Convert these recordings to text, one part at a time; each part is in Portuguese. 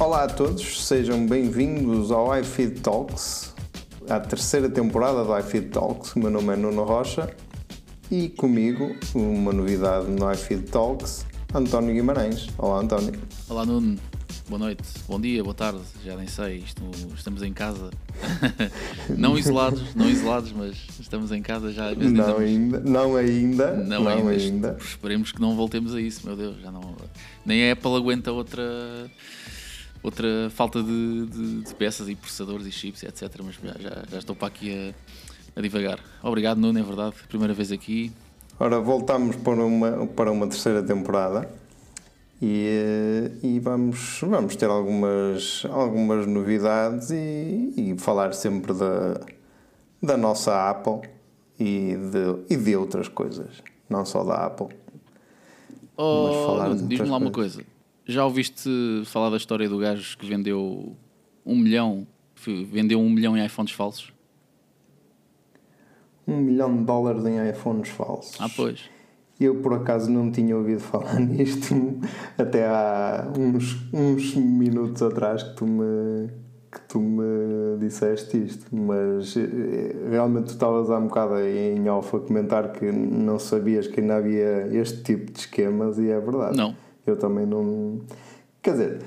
Olá a todos, sejam bem-vindos ao iFeed Talks, à terceira temporada do iFeed Talks. O meu nome é Nuno Rocha e comigo, uma novidade no iFeed Talks, António Guimarães. Olá, António. Olá, Nuno. Boa noite, bom dia, boa tarde, já nem sei, isto, estamos em casa. não isolados, não isolados, mas estamos em casa já. Não estamos... ainda, não ainda, não, não ainda. ainda. Esperemos que não voltemos a isso, meu Deus, já não. Nem a Apple aguenta outra outra falta de, de, de, peças e processadores e chips, etc. Mas já, já, estou para aqui a, a, divagar. Obrigado, Nuno, é verdade, primeira vez aqui. Ora, voltamos para uma, para uma terceira temporada e, eh, e vamos, vamos ter algumas, algumas novidades e, e falar sempre da, da nossa Apple e de, e de outras coisas, não só da Apple. Oh, diz-me lá uma coisa. Já ouviste falar da história do gajo que vendeu um milhão, vendeu um milhão em iPhones falsos? Um milhão de dólares em iPhones falsos. Ah, pois. Eu por acaso não tinha ouvido falar nisto até há uns, uns minutos atrás que tu me que tu me disseste isto, mas eh, realmente tu estavas há um bocado em off a comentar que não sabias que ainda havia este tipo de esquemas e é verdade. Não. Eu também não. Quer dizer,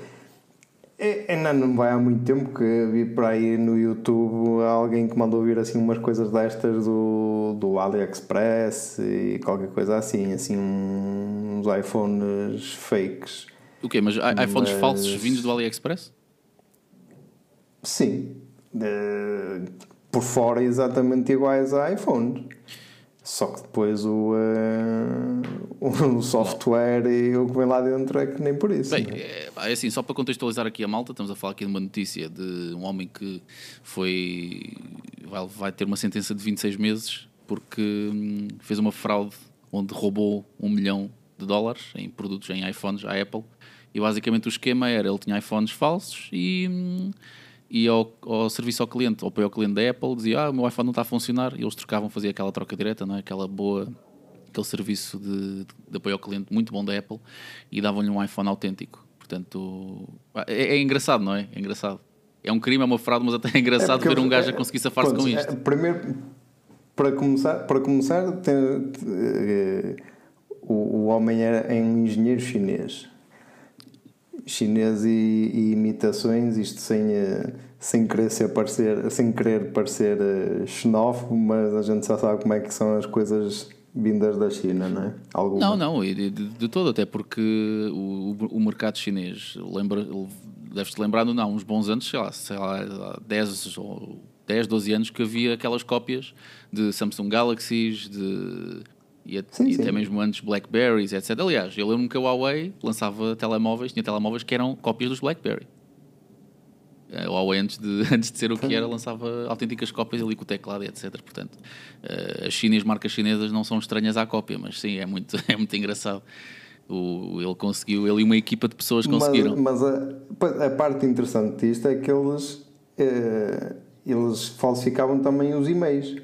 é, ainda não vai há muito tempo que vi por aí no YouTube alguém que mandou vir assim umas coisas destas do, do AliExpress e qualquer coisa assim, assim uns iPhones fakes. O quê? Mas iPhones Mas... falsos vindos do AliExpress? Sim. Por fora exatamente iguais a iPhones. Só que depois o, o software e o que vem lá dentro é que nem por isso. Bem, é, é, assim, só para contextualizar aqui a malta, estamos a falar aqui de uma notícia de um homem que foi. vai, vai ter uma sentença de 26 meses porque hum, fez uma fraude onde roubou um milhão de dólares em produtos, em iPhones, à Apple. E basicamente o esquema era: ele tinha iPhones falsos e. Hum, e ao, ao, serviço ao cliente, ou para o cliente da Apple, dizia: Ah, o meu iPhone não está a funcionar, e eles trocavam, fazia aquela troca direta, não é? aquela boa, aquele serviço de, de apoio ao cliente muito bom da Apple, e davam-lhe um iPhone autêntico. Portanto, é, é, engraçado, não é? É engraçado. É um crime, é uma fraude, mas até é engraçado é ver um gajo a conseguir safar-se com isto. É, primeiro, para começar, para começar tem, eh, o, o homem era um engenheiro chinês chinês e, e, imitações, isto sem, eh, sem querer ser parecer, sem querer parecer eh, xenófobo, mas a gente já sabe como é que são as coisas vindas da China, não é? Alguma. Não, não, de, de, todo, até porque o, o mercado chinês, lembra, deves-te lembrar, não, uns bons anos, sei lá, sei lá 10 ou 10, 12 anos que havia aquelas cópias de Samsung Galaxies, de e, sim, e sim. até mesmo antes Blackberries, etc. Aliás, eu lembro-me que a Huawei lançava telemóveis, tinha telemóveis que eram cópias dos Blackberry. A Huawei, antes de, antes de ser o que era, lançava autênticas cópias ali com o teclado, etc. Portanto, uh, as chinas, marcas chinesas, não são estranhas à cópia, mas sim, é muito, é muito engraçado. O, ele conseguiu, ele e uma equipa de pessoas conseguiram. Mas, mas a, a, parte interessante disto é que eles, eh, eles falsificavam também os e-mails.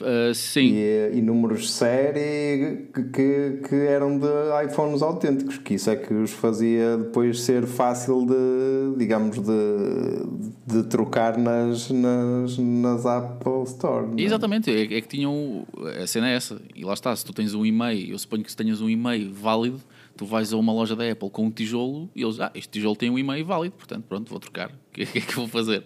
Uh, sim. E, e, números de série que, que, que, eram de iPhones autênticos, que isso é que os fazia depois ser fácil de, digamos, de, de trocar nas, nas, nas Apple Store. É? Exatamente, é, é, que tinham. A cena é essa. E lá está, se tu tens um e-mail, eu suponho que se tenhas um e-mail válido, tu vais a uma loja da Apple com um tijolo e eles, ah, este tijolo tem um e-mail válido, portanto, pronto, vou trocar. O que, que é que eu vou fazer?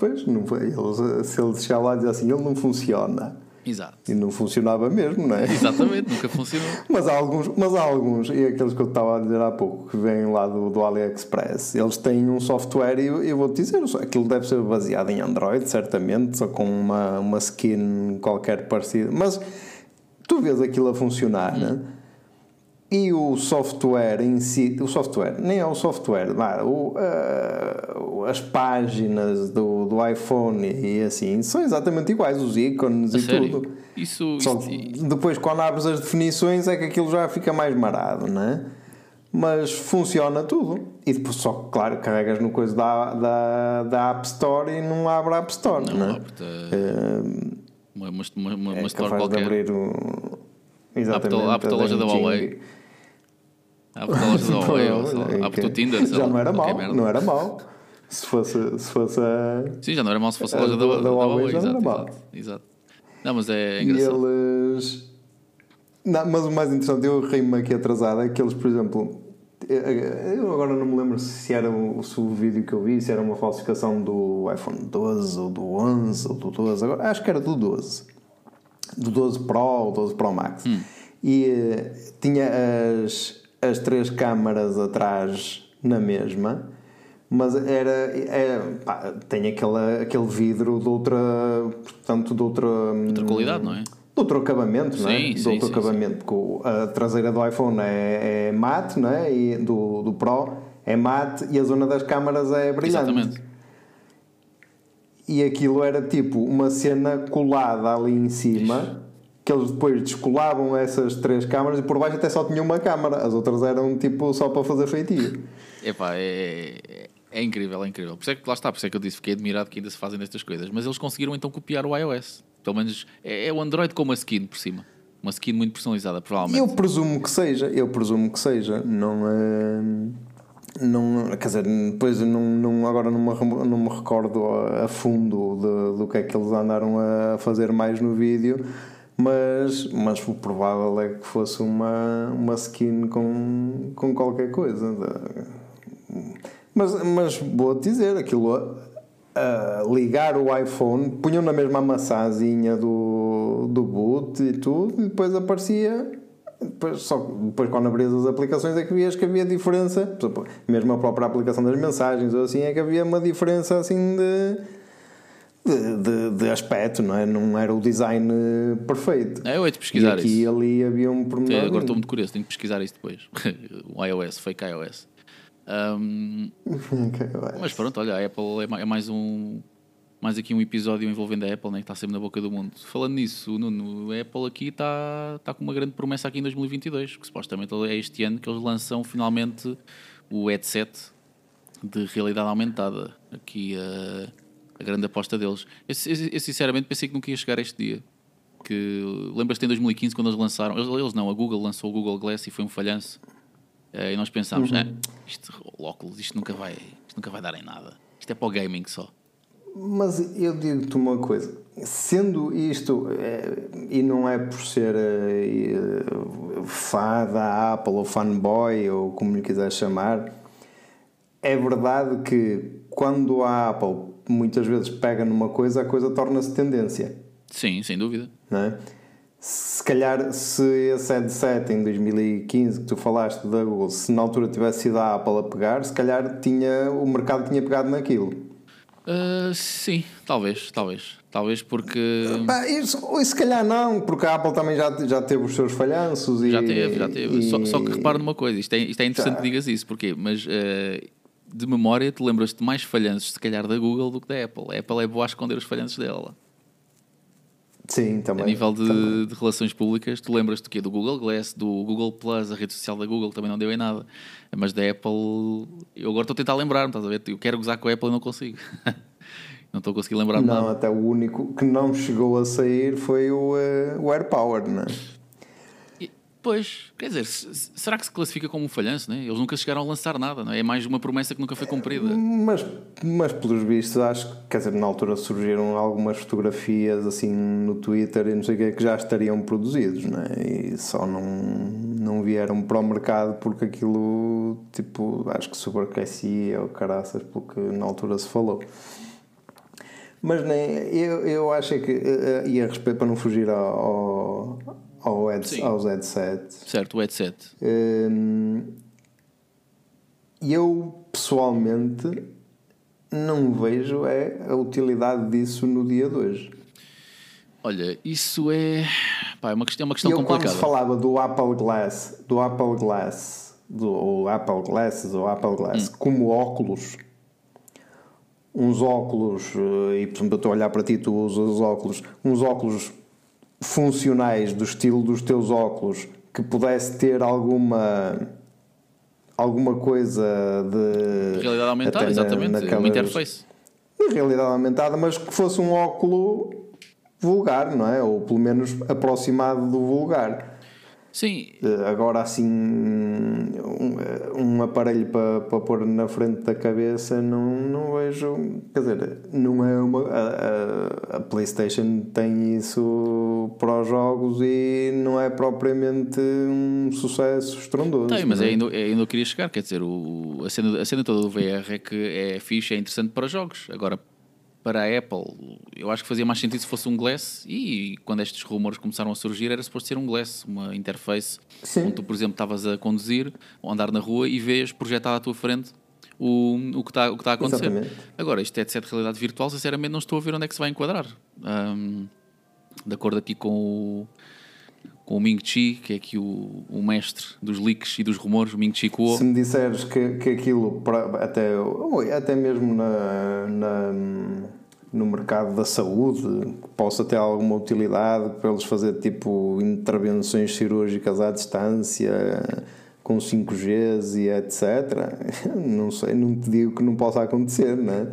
Pois, não. Eles, se ele chegar lá e dizer assim, ele não funciona. Exato. E não funcionava mesmo, não é? Exatamente, nunca funcionou. mas, há alguns, mas há alguns, e aqueles que eu estava a dizer há pouco, que vêm lá do, do AliExpress, eles têm um software, e eu, eu vou-te dizer, aquilo deve ser baseado em Android, certamente, só com uma, uma skin qualquer parecida. Mas tu vês aquilo a funcionar, hum. né? E o software em si, o software, nem é o software, o, uh, as páginas do, do iPhone e assim são exatamente iguais, os ícones A e sério? tudo. Isso, Só isso... depois, quando abres as definições, é que aquilo já fica mais marado, não é? Mas funciona tudo. E depois, só claro, carregas no coisa da, da, da App Store e não abre a App Store, não, não é? Uh, uma, uma, uma, uma é store qualquer. abrir o, exatamente, a, a, a loja da Huawei. Abre a loja da Huawei, abre o Tinder. Já não era merda. não era mau. Se fosse, se fosse a... Sim, já não era mal se fosse a loja da, da, da Huawei Exato, era mal. exato, exato. Não, mas é E engraçado. eles. Não, mas o mais interessante, eu ri-me aqui atrasado, é que eles, por exemplo. Eu agora não me lembro se era o, se o vídeo que eu vi, se era uma falsificação do iPhone 12 ou do 11 ou do 12, agora, acho que era do 12, do 12 Pro ou 12 Pro Max. E eh, tinha as, as três câmaras atrás na mesma, mas era, era pá, tem aquela, aquele vidro de outra, portanto, de outra, Outra qualidade, não é? de outro acabamento, não é? Sim, de sim, outro sim, acabamento. porque A traseira do iPhone é, é mate, não é? E do, do Pro é mate e a zona das câmaras é brilhante. Exatamente. E aquilo era tipo uma cena colada ali em cima, que eles depois descolavam essas três câmaras e por baixo até só tinha uma câmara, as outras eram tipo só para fazer feitio. Epá, é, é, é incrível, é incrível. Por isso é que lá está, por isso é que eu disse, fiquei admirado que ainda se fazem destas coisas. Mas eles conseguiram então copiar o iOS. Pelo menos é, é o Android com uma skin por cima. Uma skin muito personalizada, provavelmente. Eu presumo que seja, eu presumo que seja, não é. Não, quer dizer, depois não, não, agora não me, não me recordo a, a fundo de- do que é que eles andaram a fazer mais no vídeo, mas, mas o provável é que fosse uma, uma skin com, com qualquer coisa. Mas, mas vou-te dizer, aquilo a, a ligar o iPhone, punham na mesma massazinha do, do boot e tudo, e depois aparecia. Depois, só depois, quando abrias as aplicações, é que vias que havia diferença. Mesmo a própria aplicação das mensagens, ou assim, é que havia uma diferença assim de. De, de, de aspecto, não é? Não era o design perfeito. É, eu hei de E pesquisar aqui isso. e ali havia um pormenor. agora estou muito curioso, tenho que pesquisar isso depois. o iOS, fake iOS. Ahm, mas pronto, olha, a Apple é é mais um. Mais aqui um episódio envolvendo a Apple, né, que está sempre na boca do mundo. Falando nisso, Nuno, a Apple aqui está, está com uma grande promessa aqui em 2022, que supostamente é este ano que eles lançam finalmente o headset de realidade aumentada. Aqui a, a grande aposta deles. Eu, eu- eu sinceramente pensei que nunca ia chegar a este dia. Que lembras-te em 2015 quando eles lançaram, eles, eles não, a Google lançou o Google Glass e foi um falhanço. Eh, e nós pensámos, "Ah, isto, o óculos, isto nunca, vai, isto nunca vai dar em nada. Isto é para o gaming só. Mas eu digo-te uma coisa: sendo isto, eh, e não é por ser eh, fã da Apple ou fanboy ou como lhe quiser chamar, é verdade que quando a Apple muitas vezes pega numa coisa, a coisa torna-se tendência. Sim, sem dúvida. não é? Se calhar, se esse headset em 2015 que tu falaste da Google, se na altura tivesse sido a Apple a pegar, se calhar tinha, o mercado tinha pegado naquilo. Ah, sim, talvez, talvez. Talvez porque. Pá, isso, ou se calhar não, porque a Apple também já, já teve os seus falhanços e. Já teve, já teve. e- Só, só que repara numa coisa, isto é, isto é interessante Já. que digas isso, porquê? Mas eh, de memória te lembras-te mais falhanços, se calhar, da Google do que da Apple. A Apple é boa a esconder os falhanços dela. Sim, também. A nível de, também. de relações públicas, tu lembras-te do quê? Do Google Glass, do Google Plus, a rede social da Google também não deu em nada. Mas da Apple, eu agora estou a tentar lembrar-me, estás a ver? Eu quero gozar com a Apple e não consigo. não estou a conseguir lembrar-me Não, nada. até o único que não chegou a sair foi o, eh, o AirPower, não é? Pois, quer dizer, se- se- será que se classifica como um falhanço? Né? Eles nunca chegaram a lançar nada, não é? É mais uma promessa que nunca foi cumprida. Mas, mas pelos vistos, acho que, quer dizer, na altura surgiram algumas fotografias assim no Twitter e não sei o que que já estariam produzidos, não é? E só não, não vieram para o mercado porque aquilo, tipo, acho que superaquecia ou caraças, porque na altura se falou. Mas nem, eu, eu acho é que, eh, eh, e a respeito, para não fugir ao, ao head, Sim. aos headsets, Certo, o headset. Hum, eu pessoalmente não vejo é a utilidade disso no dia de hoje. Olha, isso é. Pá, é uma questão, é uma questão eu quando complicada. se falava do Apple Glass, do Apple Glass, do ou Apple Glasses ou Apple Glass Hum. como óculos, uns óculos, eh, e por exemplo eu estou a olhar para ti, tu usas óculos, uns óculos funcionais do estilo dos teus óculos que pudesse ter alguma alguma coisa de Realidade aumentada, na- exatamente. naquelas- Uma interface. de realidade aumentada, mas que fosse um óculo vulgar, não é? Ou pelo menos aproximado do vulgar. Sim. Uh, agora, assim, um, um aparelho para, para pôr na frente da cabeça, não, não vejo. Quer dizer, não é uma. A, a, PlayStation tem isso para os jogos e não é propriamente um sucesso estrondoso. Tem, mas é? ainda, ainda eu queria chegar. Quer dizer, o, a, cena, a cena toda do VR é que é fixe, é interessante para jogos. Agora, para a Apple, eu acho que fazia mais sentido se fosse um Glass. E quando estes rumores começaram a surgir, era suposto ser um Glass, uma interface Sim. onde tu, por exemplo, estavas a conduzir ou andar na rua e vês projetado à tua frente o, o que está tá a acontecer. Exatamente. Agora, este headset de realidade virtual, sinceramente, não estou a ver onde é que se vai enquadrar. Um, de acordo aqui com o, com o Ming Chi, que é aqui o, o mestre dos leaks e dos rumores, o Ming Chi Kuo. Se me disseres que, que aquilo, até, até mesmo na, na, no mercado da saúde, possa ter alguma utilidade para eles fazer tipo intervenções cirúrgicas à distância com 5Gs e etc. Não sei, não te digo que não possa acontecer, não é?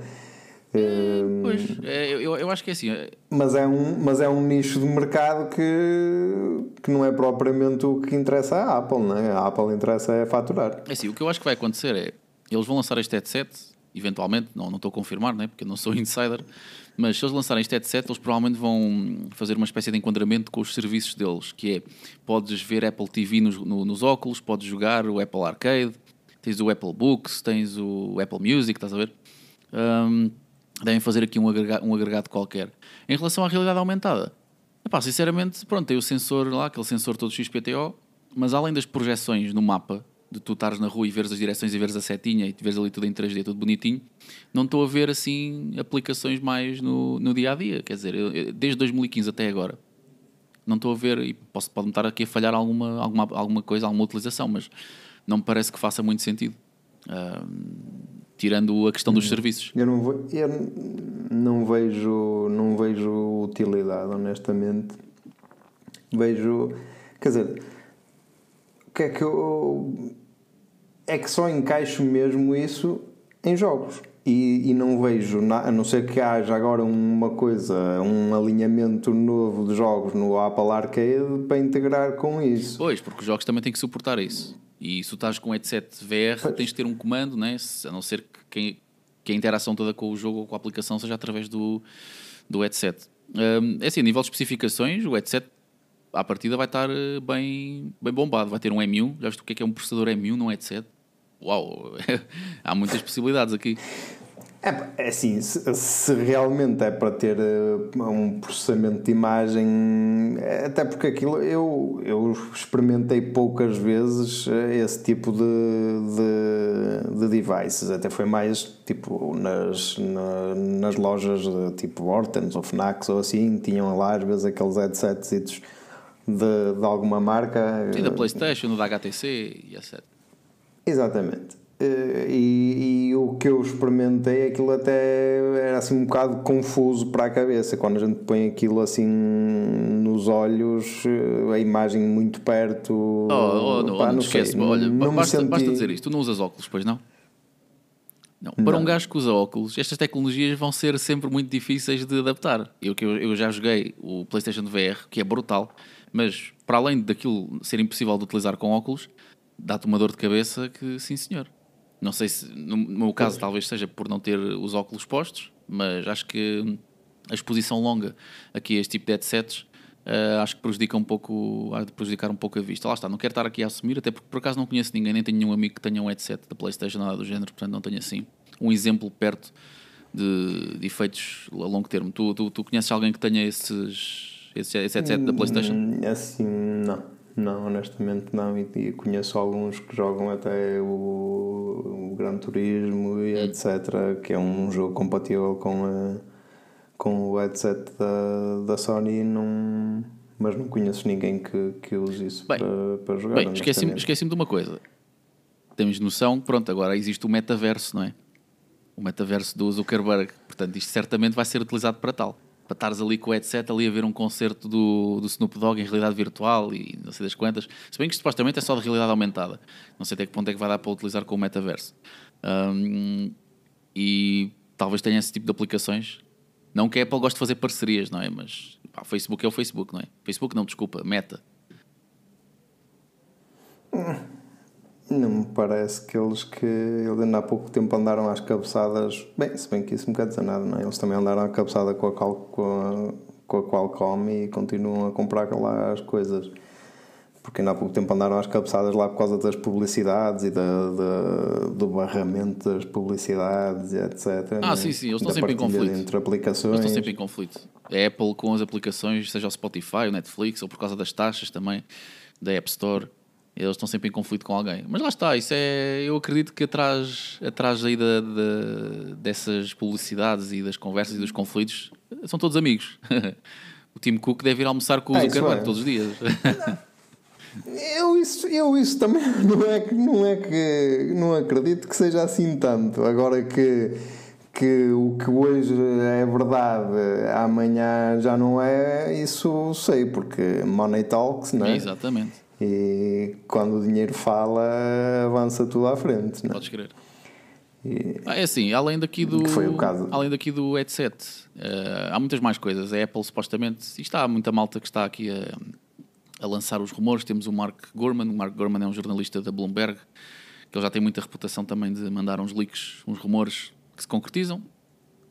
Pois, é, eu, eu acho que é assim. É- mas é um, mas é um nicho de mercado que, que não é propriamente o que interessa à Apple, não é? A Apple interessa é faturar. É assim, o que eu acho que vai acontecer é eles vão lançar este headset, eventualmente, não, não estou a confirmar, né? porque eu não sou insider, mas se eles lançarem este headset, eles provavelmente vão fazer uma espécie de enquadramento com os serviços deles, que é podes ver Apple TV nos, no, nos óculos, podes jogar o Apple Arcade, tens o Apple Books, tens o Apple Music, estás a ver? Um, devem fazer aqui um agregado, um agregado qualquer. Em relação à realidade aumentada, epá, sinceramente, pronto, tem o sensor lá, aquele sensor todo XPTO, mas além das projeções no mapa, de tu estares na rua e veres as direções e veres a setinha e veres ali tudo em 3D, tudo bonitinho, não estou a ver assim aplicações mais no, no dia a dia. Quer dizer, eu, desde 2015 até agora, não estou a ver, e posso, pode-me estar aqui a falhar alguma, alguma, alguma coisa, alguma utilização, mas não me parece que faça muito sentido. Uh, tirando a questão dos hum. serviços. Eu não, vou, eu não vejo não vejo utilidade, honestamente. Vejo, quer dizer, o que é que eu é que só encaixo mesmo isso em jogos. E, e, não vejo, a não ser que haja agora uma coisa, um alinhamento novo de jogos no Apple Arcade para integrar com isso. Pois, porque os jogos também têm que suportar isso. E se tu estás com um headset VR, pois. tens de ter um comando, né? a não ser que, que, que a interação toda com o jogo ou com a aplicação seja através do, do headset. Um, é assim, a nível de especificações, o headset à partida vai estar eh, bem, bem bombado. Vai ter um M1. Já viste o que é, que é um processador M1 num headset? Uau! Há muitas possibilidades aqui. É, é assim, se, se, realmente é para ter uh, um processamento de imagem, é, até porque aquilo eu, eu experimentei poucas vezes uh, esse tipo de, de, de, devices, até foi mais tipo nas, na, nas lojas de, tipo Hortons ou Fnacs ou assim, tinham lá às vezes aqueles headsets de, de alguma marca. Sim, da Playstation, da HTC e etc. Exatamente. Eh, e, e, o que eu experimentei, aquilo até era assim um bocado confuso para a cabeça. Quando a gente põe aquilo assim nos olhos, eh, a imagem muito perto. Oh, oh, não, pá, não, não esquece, olha, não basta, senti... basta dizer isto: tu não usas óculos, pois não? Não. Para não. um gajo que usa óculos, estas tecnologias vão ser sempre muito difíceis de adaptar. Eu, eu, eu já joguei o PlayStation VR, que é brutal, mas para além daquilo ser impossível de utilizar com óculos, dá-te uma dor de cabeça que, sim senhor. Não sei se, no meu caso, talvez seja por não ter os óculos postos, mas acho que a exposição longa aqui a este tipo de headsets uh, acho que prejudica um pouco, há de prejudicar um pouco a vista. Lá está, não quero estar aqui a assumir, até porque por acaso não conheço ninguém, nem tenho nenhum amigo que tenha um headset da PlayStation, nada do género, portanto não tenho assim um exemplo perto de, de efeitos a longo termo. Tu, tu, tu conheces alguém que tenha esses, esse, esse headset da PlayStation? Hum, assim, não. Não, honestamente não. E, e, conheço alguns que jogam até o, o Gran Turismo e etc. Que é um jogo compatível com, a, com o headset da, da Sony. Não, mas não conheço ninguém que, que use isso bem, para, para jogar. Bem, esqueci-me esqueci de uma coisa. Temos noção pronto, agora existe o metaverso, não é? O metaverso do Zuckerberg. Portanto, isto certamente vai ser utilizado para tal para estares ali com o headset ali a ver um concerto do, do Snoop Dogg em realidade virtual e não sei das quantas. Se bem que supostamente é só de realidade aumentada. Não sei até que ponto é que vai dar para utilizar com o metaverso. Um, e talvez tenha esse tipo de aplicações. Não que a Apple goste de fazer parcerias, não é? Mas pá, Facebook é o Facebook, não é? Facebook não, desculpa, Meta. Não me parece que eles que eles ainda há pouco tempo andaram às cabeçadas. Bem, se bem que isso não quer dizer nada, não é? Eles também andaram à cabeçada com a, Cal, com a, com a Qualcomm e continuam a comprar lá as coisas. Porque ainda há pouco tempo andaram às cabeçadas lá por causa das publicidades e da, da do barramento das publicidades, etc. Ah, sim, sim, eles estão sempre em conflito. Entre aplicações. Eles estão sempre em conflito. A Apple com as aplicações, seja o Spotify, o Netflix, ou por causa das taxas também, da App Store eles estão sempre em conflito com alguém. Mas lá está, isso é. Eu acredito que atrás, atrás aí da, da, dessas publicidades e das conversas e dos conflitos são todos amigos. o Tim Cook deve ir almoçar com o é, Zuckerberg é. todos os dias. Eu isso, eu isso também não é, que, não é que não acredito que seja assim tanto. Agora que, que o que hoje é verdade, amanhã já não é, isso sei, porque Money Talks, não é? Exatamente. E quando o dinheiro fala, avança tudo à frente. Não? É? Podes crer. E... Ah, é assim, além daqui do, foi o caso. além daqui do headset, uh, há muitas mais coisas. A Apple supostamente, e está há muita malta que está aqui a, a lançar os rumores. Temos o Mark Gorman, o Mark Gorman é um jornalista da Bloomberg, que ele já tem muita reputação também de mandar uns leaks, uns rumores que se concretizam.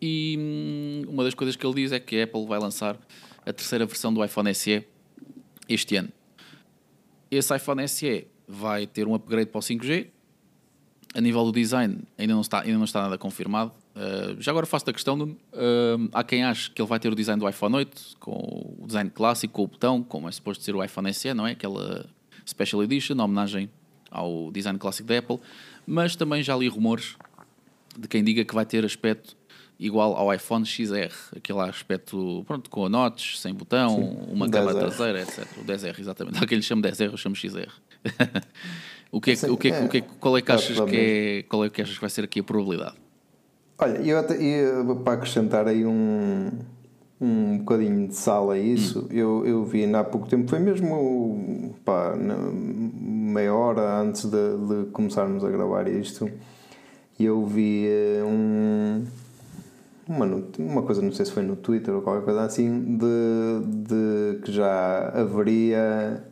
E hum, uma das coisas que ele diz é que a Apple vai lançar a terceira versão do iPhone SE este ano. Esse iPhone SE vai ter um upgrade para o 5G. A nível do design, ainda não está, ainda não está nada confirmado. Uh, já agora faço a questão: uh, há quem ache que ele vai ter o design do iPhone 8, com o design clássico, com o botão, como é suposto ser o iPhone SE, não é? Aquela Special Edition, homenagem ao design clássico da Apple. Mas também já li rumores de quem diga que vai ter aspecto igual ao iPhone XR, aquele aspecto pronto, com a notch, sem botão, Sim, uma câmera traseira, etc. O 10R, exatamente. Há quem lhe chame 10R, eu chamo XR. o que é, o que é, o que é, qual é que achas que é, qual é que achas que vai ser aqui a probabilidade? Olha, eu até, eu, para acrescentar aí um, um bocadinho de sal a isso, hum. eu, eu vi há pouco tempo, foi mesmo pá, meia hora antes de, de começarmos a gravar isto, e eu vi eh, um uma, uma coisa, não sei se foi no Twitter ou qualquer coisa assim, de, de que já haveria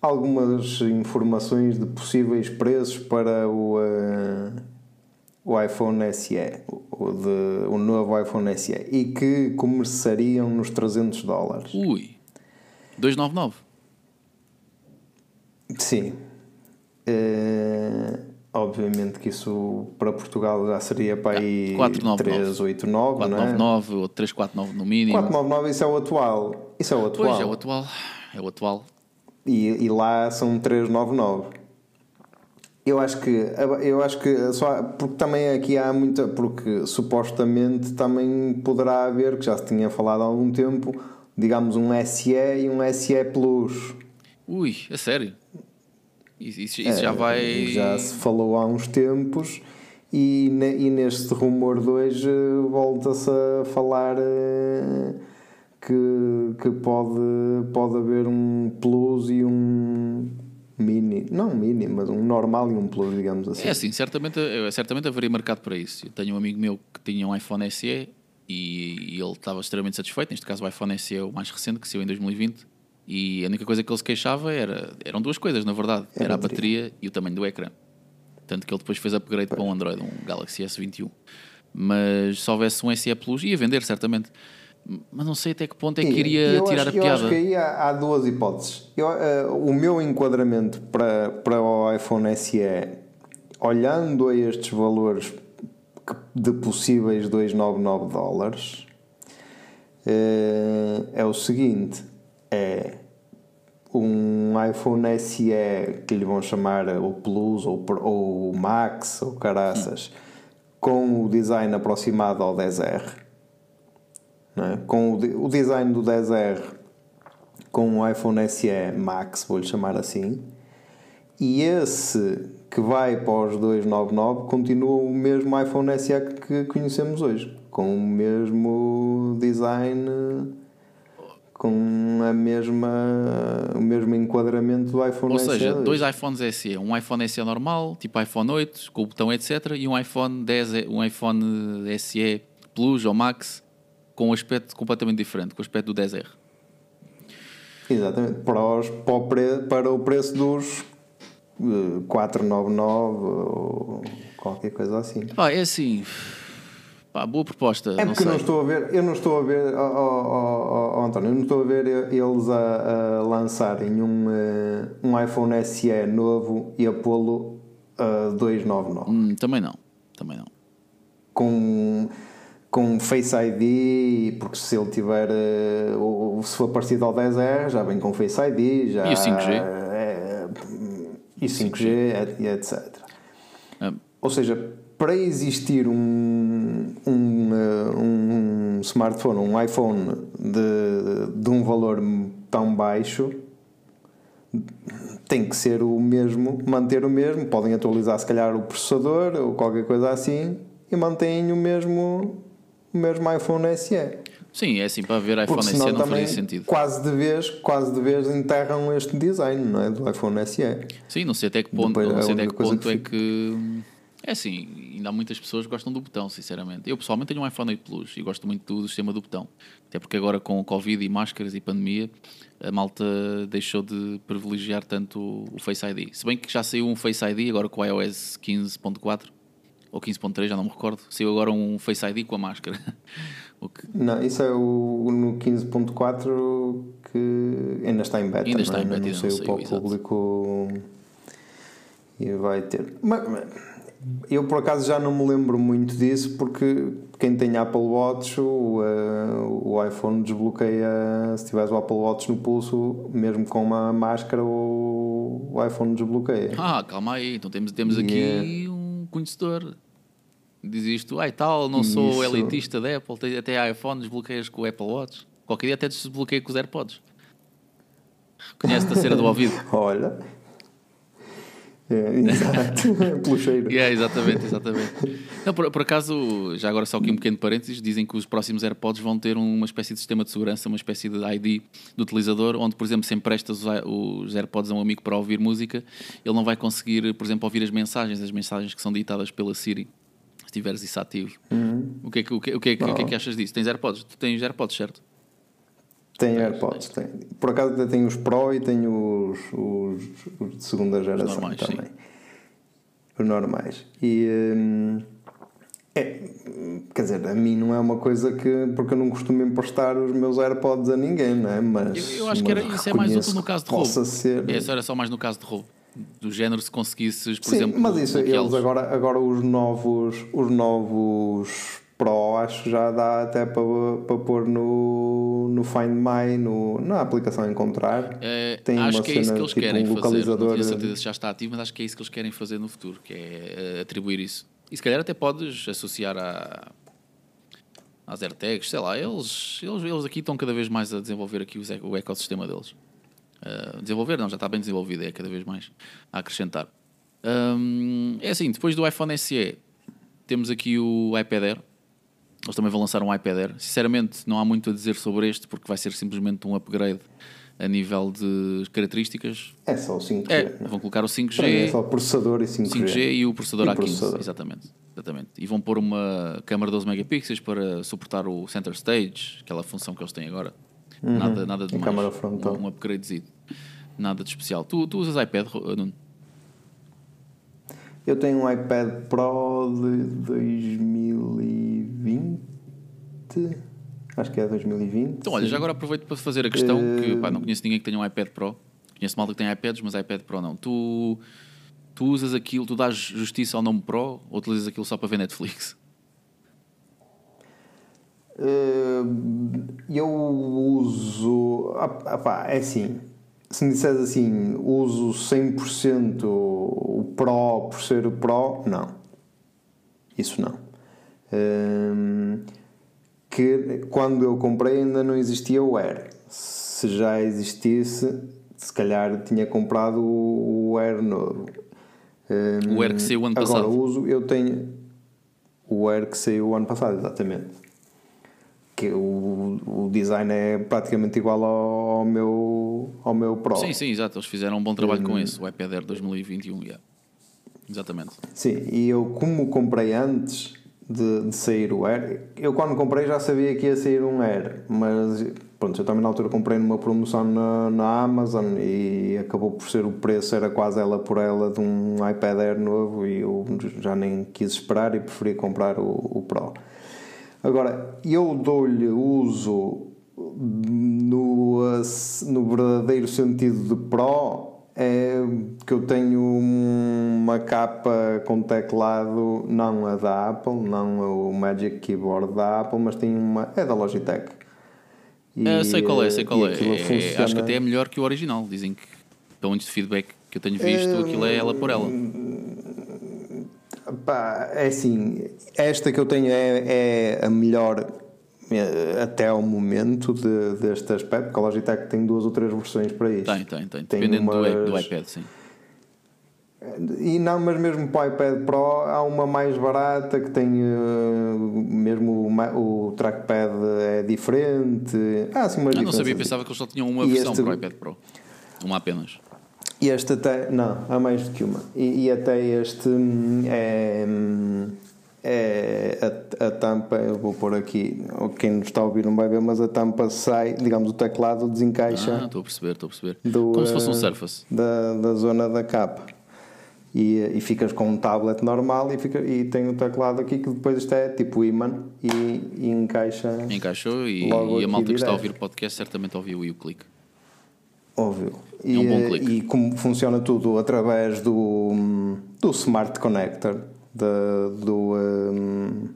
algumas informações de possíveis preços para o, uh, o iPhone SE, o, de, o novo iPhone SE, e que começariam nos 300 dólares. Ui, 299? Sim. Uh, Obviamente que isso para Portugal já seria para aí 389, 499 não é? ou 349 no mínimo. 499, isso é o atual. Isso é o atual. Pois é o atual. É o atual. E, e lá são 399. Eu acho que eu acho que só porque também aqui há muita porque supostamente também poderá haver que já se tinha falado há algum tempo, digamos um SE e um SE Plus. Ui, é sério? Isso, isso é, já vai. Já se falou há uns tempos e, e neste rumor de hoje volta-se a falar eh, que, que pode, pode haver um plus e um mini, não um mini, mas um normal e um plus, digamos assim. É assim, certamente, certamente haveria mercado para isso. Eu tenho um amigo meu que tinha um iPhone SE e, e ele estava extremamente satisfeito. Neste caso, o iPhone SE é o mais recente, que saiu em 2020 e a única coisa que ele se queixava era, eram duas coisas, na verdade. Era, era a bateria e o tamanho do ecrã. Tanto que ele depois fez upgrade para um Android, um Galaxy S21. Mas se houvesse um SE Plus, ia vender certamente. Mas não sei até que ponto é que iria tirar acho, a piada. Eu acho que aí há, há duas hipóteses. Eu, uh, o meu enquadramento para, para o iPhone SE, olhando a estes valores de possíveis 299 dólares, uh, é o seguinte é um iPhone SE que lhe vão chamar o Plus ou, ou o Max ou caraças com o design aproximado ao 10R é? com o, o design do 10R com o iPhone SE Max vou-lhe chamar assim e esse que vai para os 299 continua o mesmo iPhone SE que conhecemos hoje com o mesmo design com a mesma, o mesmo enquadramento do iPhone Ou seja, dois iPhones SE, um iPhone SE normal, tipo iPhone 8, com o botão etc, e um iPhone 10, um iPhone SE Plus ou Max com um aspecto completamente diferente, com o aspecto do 10R. Exatamente, para, os, para, o, pre, para o preço dos eh, 499 ou qualquer coisa assim. Pá, é assim. Pá, boa proposta. É não porque eu sei. não estou a ver, eu não estou a ver, ó, ó, ó, António, eu não estou a ver eles a, a lançarem um, eh, um iPhone SE novo e a pô-lo a 299 Hum, também não. Também não. com, com Face ID, porque se ele tiver, eh, o- se for parecido ao 10R, já vem com Face ID, já E o 5G? é, e 5G, et- e etc. Ah, Ou seja, para existir um, um, eh, um smartphone, um iPhone de, de um valor tão baixo, tem que ser o mesmo, manter o mesmo. Podem atualizar, se calhar, o processador ou qualquer coisa assim e mantêm o mesmo, o mesmo iPhone SE. sim, é assim, para ver iPhone Porque SE não faria sentido. quase de vez, quase de vez enterram este design, não é? Do iPhone SE. Sim, não sei até que ponto, Depois não é sei até que ponto que é que. É assim, ainda há muitas pessoas que gostam do botão, sinceramente. Eu pessoalmente tenho um iPhone 8 Plus e gosto muito do sistema do botão. Até porque agora com o Covid e máscaras e pandemia, a malta deixou de privilegiar tanto o Face ID. Se bem que já saiu um Face ID agora com o iOS 15.4 ou 15.3, já não me recordo. Saiu agora um Face ID com a máscara. que Não, isso é o no 15.4 que ainda está em beta. Ainda está não, é? em beta, não saiu não para o saiu, público e vai ter. Mas, mas, eu por acaso já não me lembro muito disso porque quem tem Apple Watch, o, eh, o iPhone desbloqueia. Se tiveres o Apple Watch no pulso, mesmo com uma máscara, o, o iPhone desbloqueia. Ah, calma aí, então temos, temos aqui Yeah. um conhecedor. Diz isto, ai tal, não sou Isso. elitista da Apple, até iPhone, desbloqueias com o Apple Watch. Qualquer dia até desbloqueio com os AirPods. Reconhece-te a cera do ouvido. Olha. É, exato, pelo cheiro. Yeah, exatamente, exatamente. Não, por, por acaso, já agora só aqui um pequeno parênteses, dizem que os próximos AirPods vão ter uma espécie de sistema de segurança, uma espécie de ID do utilizador, onde, por exemplo, se emprestas os, AirPods a um amigo para ouvir música, ele não vai conseguir, por exemplo, ouvir as mensagens, as mensagens que são ditadas pela Siri, se tiveres isso ativo. O, que é que, o, que, o, que é que, o que é que achas disso? Tens AirPods? Tu tens AirPods, certo? Tem AirPods, tem. Por acaso até tenho os Pro e tenho os, os, os de segunda geração normais, também. Os normais. E hum, é, quer dizer, a mim não é uma coisa que. porque eu não costumo emprestar os meus AirPods a ninguém, não é? Mas, Eu, eu acho que era, isso é mais útil no caso de possa roubo. Ser... Isso era só mais no caso de roubo. Do género se conseguisses, por Sim, exemplo, mas isso, eles agora, agora os novos, os novos Pro acho que já dá até para, para pôr no, no Find My, no, na aplicação Encontrar. É, Tem acho que é isso que eles tipo, querem um fazer. Não localizador- tenho certeza se já está ativo, mas acho que é isso que eles querem fazer no futuro, que é eh, atribuir isso. E se calhar até podes associar a às AirTags, sei lá, eles, eles, eles aqui estão cada vez mais a desenvolver aqui o ecossistema deles. Uh, desenvolver, não, já está bem desenvolvido, é cada vez mais a acrescentar. Hum, é assim, depois do iPhone SE, temos aqui o iPad Air. Eles também vão lançar um iPad Air. Sinceramente, não há muito a dizer sobre este, porque vai ser simplesmente um upgrade a nível de características. É só o 5G. É, é? vão colocar o Para mim 5G, é só processador e 5G. 5G e o processador E A15. processador. Exatamente, exatamente. E vão pôr uma câmera de 12 megapixels para suportar o center stage, aquela função que eles têm agora. Nada, nada de Uhum. Mais. câmara frontal. Um, um upgradezinho. Nada de especial. Tu, tu usas iPad, Nuno? Eu tenho um iPad Pro de 2020. Acho que é 2020. Então, olha, sim. já agora aproveito para fazer a questão que Eh, pá, não conheço ninguém que tenha um iPad Pro. Conheço malta que tem iPads, mas iPad Pro não. Tu, tu usas aquilo, tu dás justiça ao nome Pro ou utilizas aquilo só para ver Netflix? Eh, eu uso. ah, ah, pá, é assim. Se me disseres assim, uso 100% o Pro por ser o Pro, não. Isso não. Hum, que quando eu comprei ainda não existia o Air. Se já existisse, se calhar tinha comprado o Air novo. Hum, O Air que saiu o ano agora, passado. uso, eu tenho o Air que saiu o ano passado, exatamente. Que o, o design é praticamente igual ao, ao meu, ao meu Pro. Sim, sim, exato. Eles fizeram um bom trabalho Hum. com esse, o iPad Air 2021. Yeah. Exatamente. Sim, e eu como comprei antes de, de sair o Air, eu quando comprei já sabia que ia sair um Air, mas pronto, eu também na altura comprei numa promoção na, na Amazon e acabou por ser o preço, era quase ela por ela de um iPad Air novo e eu já nem quis esperar e preferi comprar o, o Pro. Agora, eu dou-lhe uso no, no verdadeiro sentido de Pro é que eu tenho uma capa com teclado, não a da Apple, não o Magic Keyboard da Apple, mas tenho uma. é da Logitech. E, uh, sei qual é, sei qual é. é acho que até é melhor que o original. Dizem que, pelo menos de feedback que eu tenho visto, é, aquilo é ela por ela. Pá, é assim, esta que eu tenho é, é a melhor até ao momento de, deste aspecto, porque a Logitech tem duas ou três versões para isto. Tem, tem, tem. tem Dependendo umas... do, iPad, sim. E não, mas mesmo para o iPad Pro há uma mais barata que tem uh, mesmo o, o, trackpad é diferente. Ah, assim, mas não sabia, pensava que eles só tinham uma e versão este... para o iPad Pro. Uma apenas. E este até. Não, há mais do que uma. E, e até este hum, é. É a, a, tampa, eu vou pôr aqui, quem nos está a ouvir não vai ver, mas a tampa sai, digamos, o teclado desencaixa. Ah, estou a perceber, estou a perceber. Do, Como se fosse um eh, Surface. Da, da zona da capa. E, e ficas com um tablet normal e, fica, e tem o teclado aqui que depois isto é tipo imã e, e encaixa. Encaixou e, e a malta que está a ouvir o podcast certamente ouviu e o clique. Ouviu. E, é um bom clique. E como funciona tudo através do, do Smart Connector da, do, um,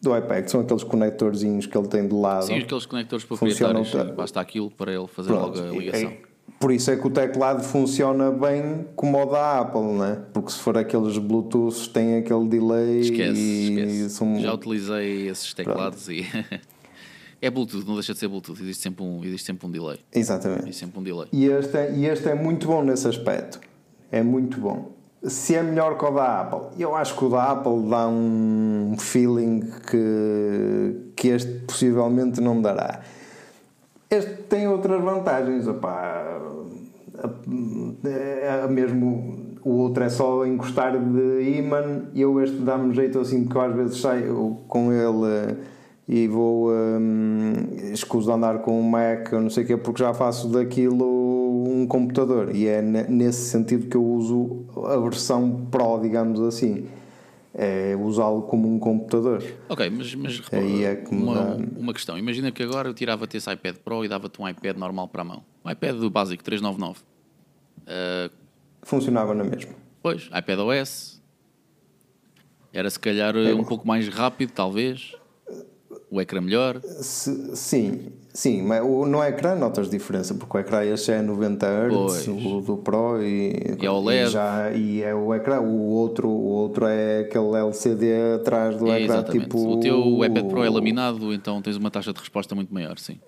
do iPad, são aqueles conectorzinhos que ele tem de lado. Sim, aqueles conectores proprietários, sim, basta aquilo para ele fazer Pronto, logo a ligação. É, por isso é que o teclado funciona bem como o da Apple, né? Porque se for aqueles Bluetooth tem aquele delay. Esquece, esquece. São... Já utilizei esses teclados Pronto. e. É Bluetooth, não deixa de ser Bluetooth, existe sempre um, existe sempre um delay. Exatamente. Existe sempre um delay. E este, é, e este é muito bom nesse aspecto. É muito bom se é melhor que o da Apple, eu acho que o da Apple dá um feeling que, que este possivelmente não dará. Este tem outras vantagens, opá, é, é mesmo o outro é só encostar de imã eu este dá-me jeito assim porque eu às vezes saio com ele e vou um, escuso de andar com um Mac não sei o quê porque já faço daquilo um computador. E é nesse sentido que eu uso a versão Pro, digamos assim. É usá-lo como um computador. Ok, mas, mas repara, é uma, uma questão, imagina que agora eu tirava-te esse iPad Pro e dava-te um iPad normal para a mão. Um iPad do básico 399 uh, funcionava na mesma. pois, iPad OS era se calhar é, um pouco mais rápido talvez o ecrã melhor? Se, sim, sim, mas o, no ecrã notas diferença, porque o ecrã este é 90 Hz, o do Pro e, e é OLED. E, já, e é o ecrã, o outro, o outro é aquele LCD atrás do é, ecrã exatamente. tipo. O teu iPad Pro é laminado, então tens uma taxa de resposta muito maior, sim.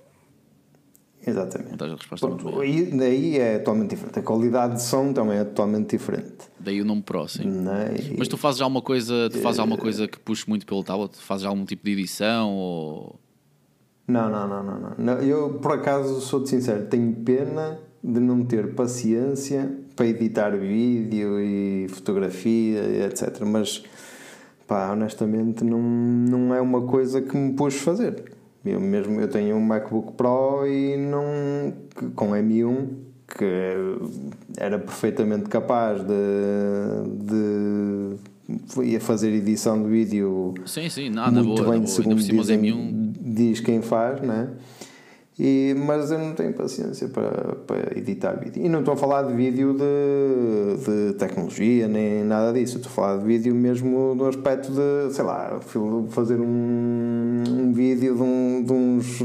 Exatamente. Taxa de resposta Pronto, muito. E daí é totalmente diferente. A qualidade de som também é totalmente diferente. Daí o nome Pro, sim. É? Mas tu fazes alguma coisa, tu fazes alguma coisa que puxe muito pelo tablet? Fazes algum tipo de edição ou não, não, não, não, não. Eu, por acaso, sou-te sincero, tenho pena de não ter paciência para editar vídeo e fotografia, etc. Mas, pá, honestamente, não, não é uma coisa que me pus fazer. Eu mesmo eu tenho um MacBook Pro e não com M1 que era perfeitamente capaz de, de ia fazer edição de vídeo sim, sim, nada muito boa, bem, segundo dizem, M1... diz quem faz, né? E, mas eu não tenho paciência para, para editar vídeo. E não estou a falar de vídeo de, de tecnologia nem nada disso. Estou a falar de vídeo mesmo do aspecto de, sei lá, fazer um, um vídeo de, um, de, uns,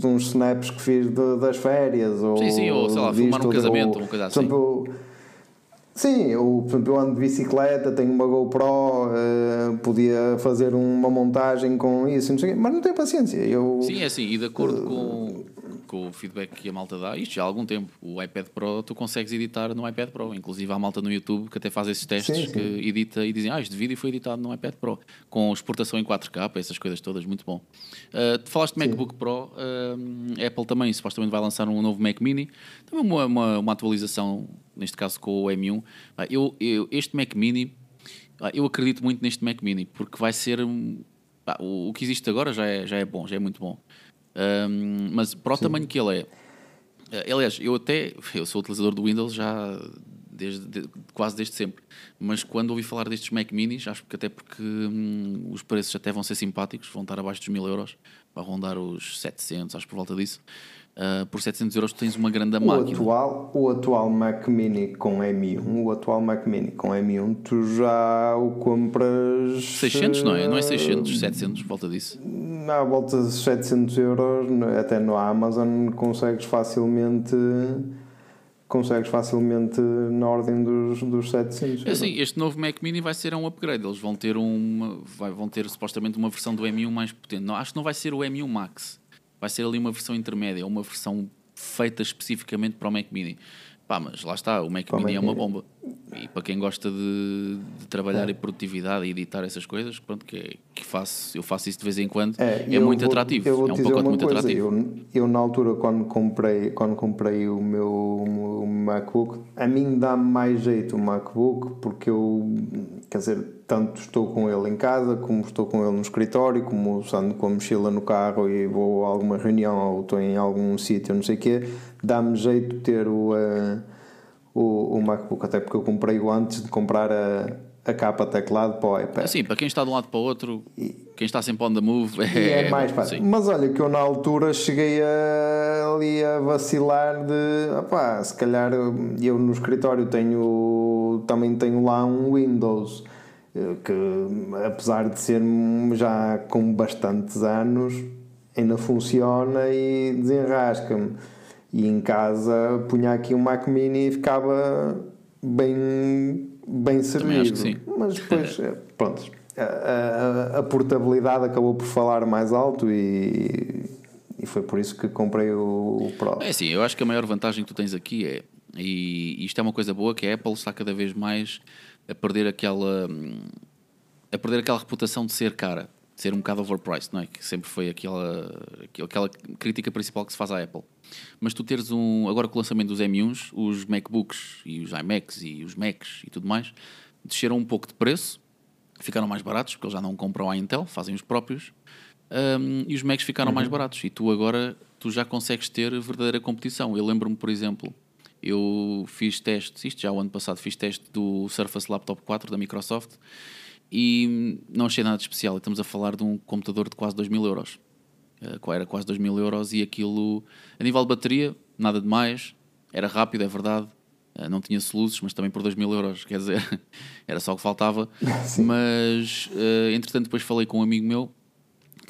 de uns snaps que fiz de, das férias. Ou sim, sim, ou sei lá, filmar um casamento, ou, um coisa assim. Exemplo, Sim, eu, por exemplo, eu ando de bicicleta, tenho uma GoPro, uh, podia fazer uma montagem com isso, não sei, mas não tenho paciência. Eu, Sim, é assim, e de acordo uh, com, com o feedback que a malta dá, isto já há algum tempo, o iPad Pro tu consegues editar no iPad Pro, inclusive há malta no YouTube que até faz esses testes sim, sim. que edita e dizem, ah, este vídeo foi editado no iPad Pro, com exportação em 4K, essas coisas todas, muito bom. Uh, tu falaste de MacBook Pro, uh, Apple também supostamente vai lançar um novo Mac Mini, também uma, uma, uma atualização neste caso com o M1. Eu, eu, este Mac Mini, eu acredito muito neste Mac Mini, porque vai ser. o, o que existe agora já é, já é bom, já é muito bom. Um, mas para o Sim. tamanho que ele é, eh, aliás, eu até eu sou utilizador do Windows já desde, de, quase desde sempre. Mas quando ouvi falar destes Mac Minis, acho que até porque hum, os preços até vão ser simpáticos, vão estar abaixo dos 1000 euros, para rondar os 700, acho por volta disso. Uh, por 700 euros tens uma grande o máquina. Atual, o atual Mac Mini com M1, o atual Mac Mini com M1, tu já o compras. 600, não é? Não é 600, 700, volta disso. Na volta de 700 euros, até no Amazon consegues facilmente consegues facilmente na ordem dos, dos 700. É assim, este novo Mac Mini vai ser um upgrade. Eles vão ter uma, vai, vão ter supostamente uma versão do M1 mais potente. Não, acho que não vai ser o M1 Max. Vai ser ali uma versão intermédia, uma versão feita especificamente para o Mac Mini. Pá, mas lá está, o Mac para Mini é uma bomba. E para quem gosta de, de trabalhar é. em produtividade e editar essas coisas, pronto, que, que faço, eu faço isso de vez em quando, é, é muito vou, atrativo. é um pacote muito coisa, atrativo. Eu, eu, na altura, quando comprei, quando comprei o meu, o MacBook, a mim dá mais jeito o MacBook, porque eu, quer dizer, tanto estou com ele em casa, como estou com ele no escritório, como usando com a mochila no carro e vou a alguma reunião ou estou em algum sítio, não sei o quê, dá-me jeito ter o, uh, o, o MacBook, até porque eu comprei-o antes de comprar a, a capa teclado para o iPad. Assim, para quem está de um lado para o outro, e, quem está sempre on the move é, é mais fácil. Mas olha que eu na altura cheguei a, ali a vacilar de opá, se calhar eu no escritório tenho também tenho lá um Windows eh, que apesar de ser já com bastantes anos ainda funciona e desenrasca-me e em casa punha aqui um Mac Mini e ficava bem, bem servido. Mas depois, é, pronto, a, a, a, portabilidade acabou por falar mais alto e, e foi por isso que comprei o, o Pro. É sim, eu acho que a maior vantagem que tu tens aqui é, e isto é uma coisa boa, que a Apple está cada vez mais a perder aquela a perder aquela reputação de ser cara ser um bocado overpriced, não é? Que sempre foi aquela, aquela crítica principal que se faz à Apple. Mas tu teres um. Agora com o lançamento dos M1s, os MacBooks e os iMacs e os Macs e tudo mais desceram um pouco de preço, ficaram mais baratos, porque eles já não compram a Intel, fazem os próprios. Um, e os Macs ficaram uhum. mais baratos. E tu agora tu já consegues ter verdadeira competição. Eu lembro-me, por exemplo, eu fiz testes, isto já o ano passado, fiz teste do Surface Laptop 4 da Microsoft e não achei nada de especial. Estamos a falar de um computador de quase 2 mil euros. Uh, era quase 2 mil euros e aquilo, a nível de bateria, nada de mais. Era rápido, é verdade. Uh, não tinha soluços, mas também por 2 mil euros, quer dizer, era só o que faltava. Sim. Mas, uh, entretanto, depois falei com um amigo meu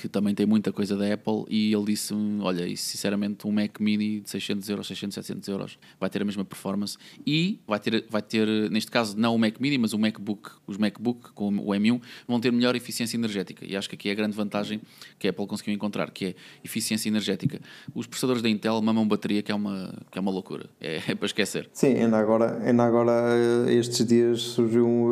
que também tem muita coisa da Apple, e ele disse-me: Olha, e sinceramente, um Mac Mini de 600 euros, 600, 700 euros vai ter a mesma performance e vai ter, vai ter neste caso, não o Mac Mini, mas o MacBook, os MacBook com o M1 vão ter melhor eficiência energética. E acho que aqui é a grande vantagem que a Apple conseguiu encontrar, que é eficiência energética. Os processadores da Intel mamam bateria, que é uma, que é uma loucura, é, é para esquecer. Sim, ainda agora, ainda agora estes dias surgiu um,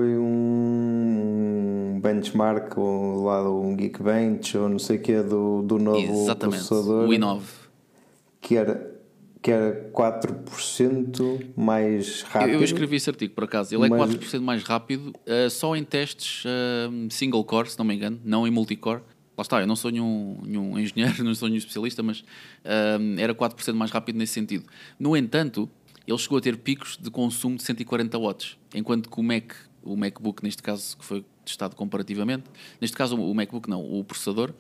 um benchmark lá do Geekbench ou não sei o que do, do novo Exatamente. processador. O i9. Que era, que era 4% mais rápido. Eu, eu, escrevi esse artigo por acaso. Ele é mas... 4% mais rápido, uh, só em testes uh, single core, se não me engano, não em multicore. Lá está, eu não sou nenhum, nenhum engenheiro, não sou nenhum especialista, mas uh, era 4% mais rápido nesse sentido. No entanto, ele chegou a ter picos de consumo de 140 watts, enquanto que o Mac, o MacBook, neste caso, que foi testado comparativamente, neste caso o MacBook não, o processador,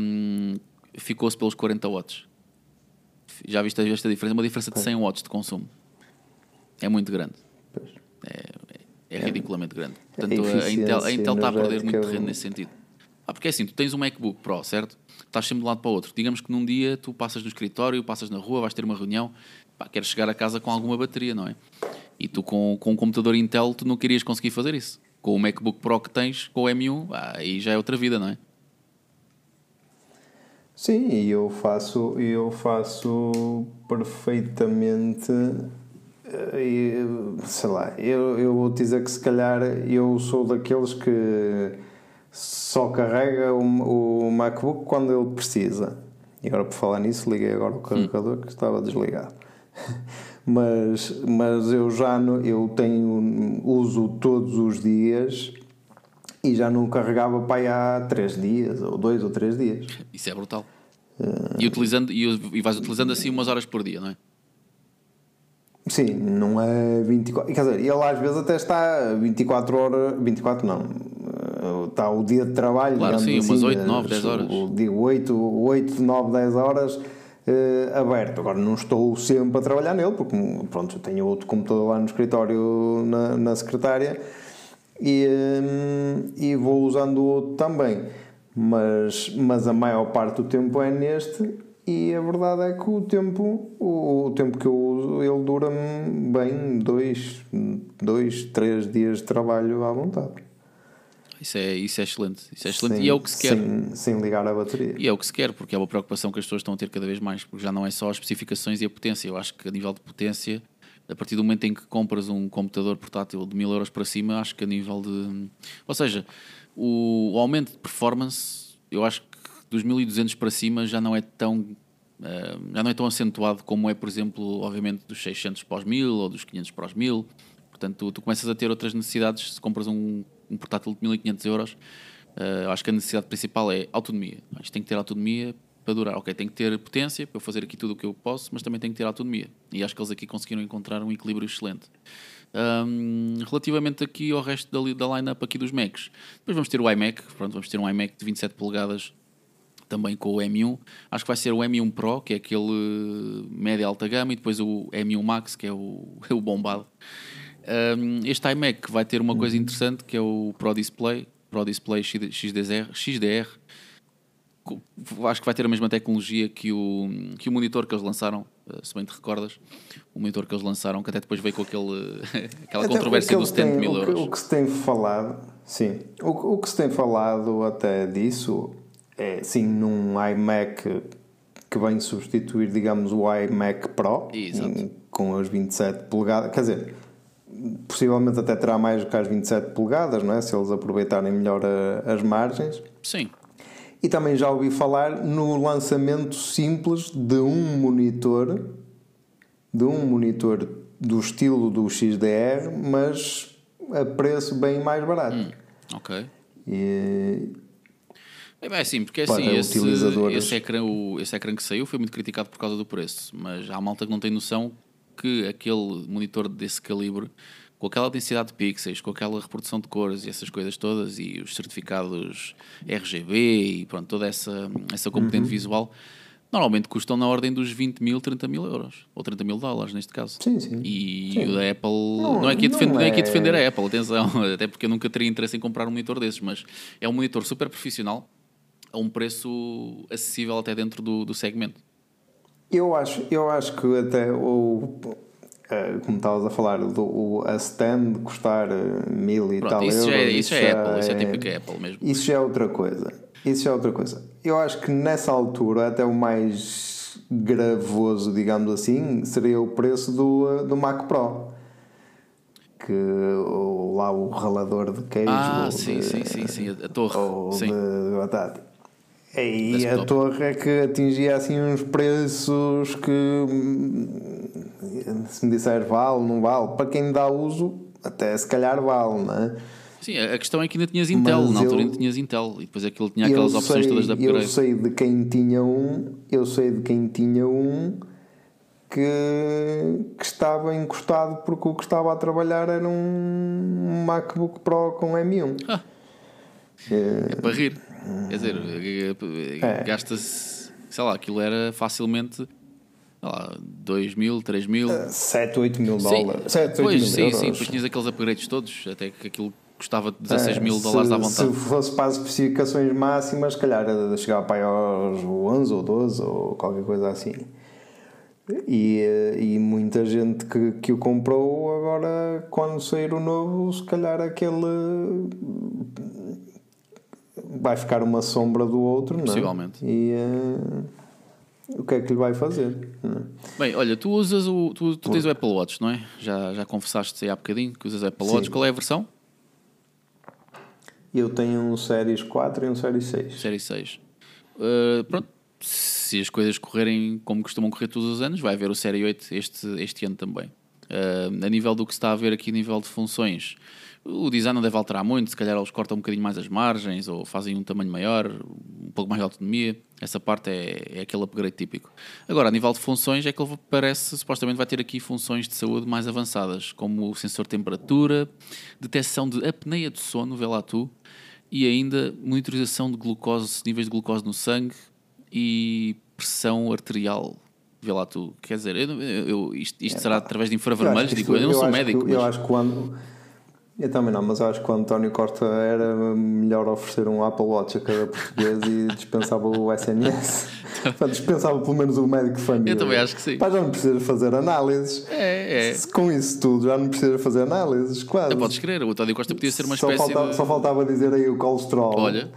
um, ficou-se pelos 40 watts. Já viste esta diferença? Uma diferença de 100 watts de consumo. É muito grande. É, é, é ridiculamente grande. Portanto, a, a Intel, a Intel está a perder muito terreno nesse sentido. Ah, porque é assim, tu tens um MacBook Pro, certo? Estás sempre de um lado para o outro. Digamos que num dia tu passas no escritório, passas na rua, vais ter uma reunião, pá, queres chegar a casa com alguma bateria, não é? E tu com, com um computador Intel tu não querias conseguir fazer isso. Com o MacBook Pro que tens, com o M1, ah, aí já é outra vida, não é? Sim, e eu faço, eu faço perfeitamente. Eh, sei lá, eu, eu vou dizer que se calhar eu sou daqueles que só carrega o, o MacBook quando ele precisa. E agora por falar nisso, liguei agora o carregador hum. que estava desligado. mas, mas eu já no, eu tenho uso todos os dias e já não carregava para aí há 3 dias, ou 2 ou 3 dias. Isso é brutal. E, utilizando, e, e vais utilizando assim umas horas por dia, não é? Sim, não é 24. Quer dizer, ele às vezes até está 24 horas. 24 não. eh, Está o dia de trabalho. Claro, sim, umas assim, 8, 9, eh, 10 horas. Digo 8, 8, 9, 10 horas eh, aberto. Agora não estou sempre a trabalhar nele, porque pronto, tenho outro computador lá no escritório na, na secretária e, eh, e vou usando o outro também. Mas, mas a maior parte do tempo é neste e a verdade é que o tempo, o, o tempo que eu uso, ele dura-me bem dois, dois, três dias de trabalho à vontade. Isso é, isso é excelente. Isso é excelente Sem- e é o que se quer. Sem, sem ligar a bateria. E é o que se quer, porque é uma preocupação que as pessoas estão a ter cada vez mais, porque já não é só as especificações e a potência. Eu acho que a nível de potência, a partir do momento em que compras um computador portátil de mil euros para cima, acho que a nível de. Ou seja, o, o aumento de performance, eu acho que dos 1200 para cima já não é tão. eh, já não é tão acentuado como é, por exemplo, obviamente, dos 600 para os 1000 ou dos 500 para os 1000. Portanto, tu, tu começas a ter outras necessidades se compras um, um portátil de 1500 euros. eh, eu acho que a necessidade principal é autonomia. Isto tem que ter autonomia para durar. Ok, tem que ter potência para eu fazer aqui tudo o que eu posso, mas também tem que ter autonomia. E acho que eles aqui conseguiram encontrar um equilíbrio excelente. Ahm, relativamente aqui ao resto da, da line-up aqui dos Macs, depois vamos ter o iMac. Pronto, vamos ter um iMac de 27 polegadas também com o M1. Acho que vai ser o M1 Pro, que é aquele média alta gama, e depois o M1 Max, que é o, é o bombado. Um, este iMac vai ter uma coisa interessante que é o Pro Display, Pro Display XD- XDR, XDR. Acho que vai ter a mesma tecnologia que o, que o monitor que eles lançaram, eh, se bem te recordas, o monitor que eles lançaram, que até depois veio com aquele, aquela Até controvérsia dos eles 70 têm- mil o que- euros. O que se tem falado, sim, o, que- o que se tem falado até disso é sim num iMac que vem substituir, digamos, o iMac Pro em- com as 27 polegadas, quer dizer, possivelmente até terá mais do que as 27 polegadas, não é? Se eles aproveitarem melhor a- as margens. Sim, E também já ouvi falar no lançamento simples de um monitor, de um monitor do estilo do XDR, mas a preço bem mais barato. Hum. ok. E, É bem, sim, porque é assim, esse, esse, ecrã, o- esse ecrã que saiu foi muito criticado por causa do preço, mas há malta que não tem noção que aquele monitor desse calibre, com aquela densidade de pixels, com aquela reprodução de cores e essas coisas todas, e os certificados RGB e pronto, toda essa, essa componente Uhum. visual, normalmente custam na ordem dos 20 mil, 30 mil euros, ou 30 mil dólares neste caso. Sim, sim. E Sim. o da Apple, Não- não, é aqui a defender, não é aqui a é- defender a Apple, atenção, até porque eu nunca teria interesse em comprar um monitor desses, mas é um monitor super profissional, a um preço acessível até dentro do, do segmento. Eu, acho, eu acho que até o. eh, Como estavas a falar, do, o, a stand custar eh, mil e Pronto, tal isso, é, euros. isso já é Apple, isso é típico Apple mesmo. Isso já é outra coisa. Isso já é outra coisa. Eu acho que nessa altura, até o mais gravoso, digamos assim, seria o preço do, do Mac Pro. Que lá o ralador de queijo. Ah, de- sim, sim, sim, sim, a, a torre, Ou sim. de batata. E a Desktop. torre é que atingia assim uns preços que se me disser vale, não vale, para quem dá uso, até se calhar vale, não é? Sim, a a questão é que ainda tinhas Intel, Mas na altura eu- ainda tinhas Intel, e depois aquilo tinha Eu aquelas opções sei- todas Eu upgrade. sei de quem tinha um, eu sei de quem tinha um que, que estava encostado porque o que estava a trabalhar era um MacBook Pro com M1. Ah. Eh, É para rir. Quer dizer, eh, É. gasta-se, sei lá, aquilo era facilmente, sei lá, 2 mil, 3 mil. 7, 8 mil dólares. 7, 8 pois, mil sim, euros. sim, depois tinhas aqueles upgrades todos, até que aquilo custava 16 É, mil dólares se, à vontade. Se fosse para as especificações máximas, se calhar chegar para aí aos 11 ou 12 ou qualquer coisa assim. E, eh, e muita gente que, que o comprou agora, quando sair o novo, se calhar aquele vai ficar uma sombra do outro, não é? E eh, o que é que lhe vai fazer? é? Bem, olha, tu usas o. Tu, tu tens o Apple Watch, não é? Já, já confessaste aí há bocadinho que usas o Apple Sim. Watch. Qual é a versão? Eu tenho um Series 4 e um Series 6. Série 6. Uh, pronto, se as coisas correrem como costumam correr todos os anos, vai haver o Série 8 este, este ano também. Uh, a nível do que se está a ver aqui, a nível de funções, o design não deve alterar muito. Se calhar eles cortam um bocadinho mais as margens ou fazem um tamanho maior, um pouco mais de autonomia. Essa parte é, é aquele upgrade típico. Agora, a nível de funções, é que ele parece, supostamente, vai ter aqui funções de saúde mais avançadas, como o sensor de temperatura, detecção de apneia de sono, vê lá tu, e ainda monitorização de glucose, níveis de glucose no sangue e pressão arterial. Vê lá tu. Quer dizer, eu, eu, isto, isto será através de infravermelhos? Digo, eu não sou médico. Que, mas... Eu acho que quando eu também não, mas eu acho que o António Costa era melhor oferecer um Apple Watch a cada português e dispensava o SNS. dispensava pelo menos o médico de família. Eu também acho que sim. Pá, já não precisa fazer análises. É, é. Com isso tudo, já não precisa fazer análises, quase. Não podes crer, o António Costa podia ser uma só espécie faltava, de... Só faltava dizer aí o colesterol. Olha.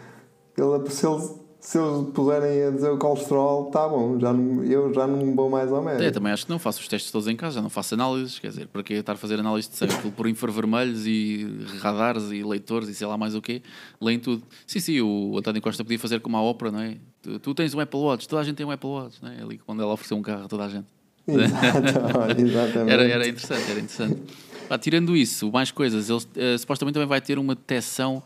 Ele, se ele se eles puderem a dizer o colesterol, tá bom, já não, eu já não vou mais ao médico. Eu também acho que não faço os testes todos em casa, já não faço análises, quer dizer, para que estar a fazer análise de sangue por infravermelhos e radares e leitores e sei lá mais o quê, leem tudo. Sim, sim, o António Costa podia fazer como a ópera, não é? Tu, tu, tens um Apple Watch, toda a gente tem um Apple Watch, não é? Ali quando ela ofereceu um carro a toda a gente. Exato, exatamente. Era, era interessante, era interessante. Pá, tirando isso, mais coisas, ele uh, supostamente também vai ter uma detecção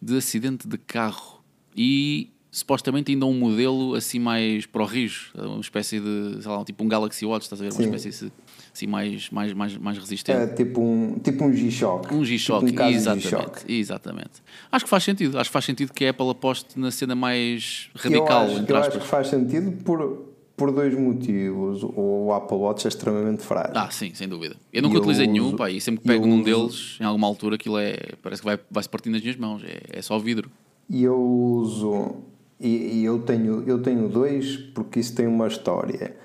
de acidente de carro e supostamente ainda um modelo assim mais para o rijo, uma espécie de, sei lá, tipo um Galaxy Watch, estás a ver? Uma Sim. espécie assim mais, mais, mais, mais resistente. É tipo um, tipo um G-Shock. Um G-Shock, tipo um exatamente, exatamente. Acho que faz sentido, acho que faz sentido que a Apple aposte na cena mais radical, eu acho, entre eu aspas. acho que faz sentido por, por dois motivos. O Apple Watch é extremamente frágil. Ah, sim, sem dúvida. Eu nunca eu utilizei uso, nenhum, pá, e sempre que pego num uso, deles, em alguma altura, aquilo é. parece que vai, vai se partir nas minhas mãos, é, é só vidro. E eu uso e, e, eu, tenho, eu tenho dois porque isso tem uma história.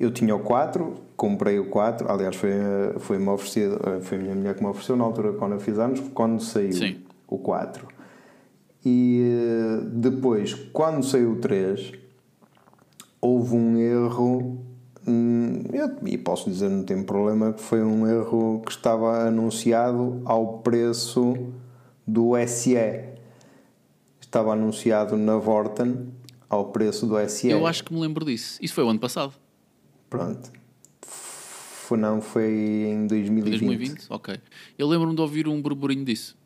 Eu tinha o 4, comprei o 4, aliás, foi, foi, -me oferecido, foi a minha mulher que me ofereceu na altura quando eu fiz anos, quando saiu Sim. o 4. E depois, quando saiu o 3, houve um erro, hum, eu, e posso dizer, não tem problema, que foi um erro que estava anunciado ao preço do SE estava anunciado na Vorten ao preço do SE. Eu acho que me lembro disso. Isso foi o ano passado. Pronto. Foi, não, foi em 2020. 2020? Ok. Eu lembro-me de ouvir um burburinho disso.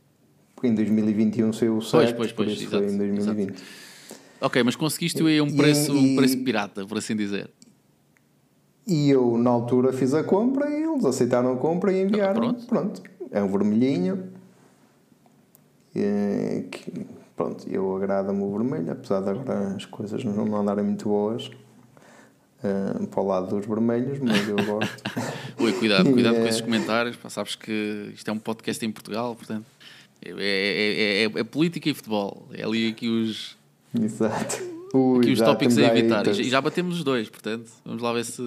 Porque em 2021 saiu o 7, pois, pois, pois, isso exato, foi em 2020. Exato. Ok, mas conseguiste aí um preço, e, um preço pirata, por assim dizer. E eu, na altura, fiz a compra e eles aceitaram a compra e enviaram. pronto. pronto. É um vermelhinho. É, que, pronto, eu agrada-me o vermelho, apesar de agora as coisas não andarem muito boas uh, para o lado dos vermelhos, mas eu gosto. Ui, cuidado, cuidado com esses comentários, pá, sabes que isto é um podcast em Portugal, portanto é, é, é, é política e futebol, é ali aqui os. Exato. Ui, aqui os tópicos a evitar. E já batemos os dois, portanto, vamos lá ver se.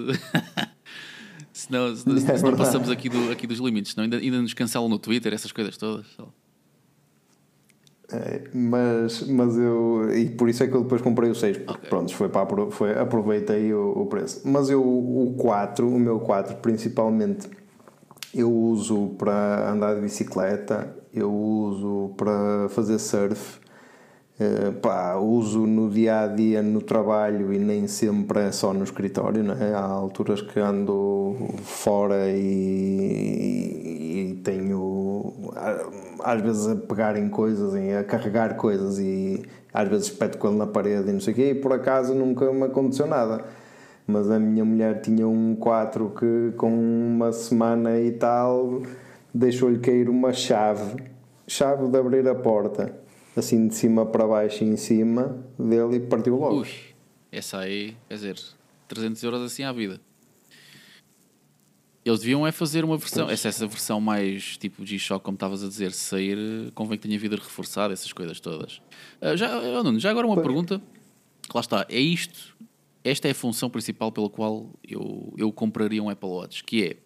se não, se, se, se não passamos aqui, do, aqui dos limites, senão ainda, ainda nos cancelam no Twitter, essas coisas todas. Mas, mas eu. E por isso é que eu depois comprei o 6. Okay. Pronto, foi para, foi, aproveitei o, o, preço. Mas eu, o 4, o meu 4 principalmente, eu uso para andar de bicicleta, eu uso para fazer surf, uh, pá, uso no dia a dia no trabalho e nem sempre é só no escritório, não é? Há alturas que ando fora e, e, e tenho às vezes a pegar em coisas, a carregar coisas e às vezes espeto com ele na parede e não sei o quê, e por acaso nunca me aconteceu nada. Mas a minha mulher tinha um 4 que com uma semana e tal deixou-lhe cair uma chave, chave de abrir a porta, assim de cima para baixo e em cima dele e partiu logo. Ui, essa aí, quer dizer, 300 euros assim à vida. Eles deviam é fazer uma versão, essa, essa versão mais tipo G-Shock, como estavas a dizer, sair, convém que tenha vida reforçada, essas coisas todas. Uh, já, Nuno, já agora uma pergunta, lá está, é isto, esta é a função principal pela qual eu, eu compraria um Apple Watch, que é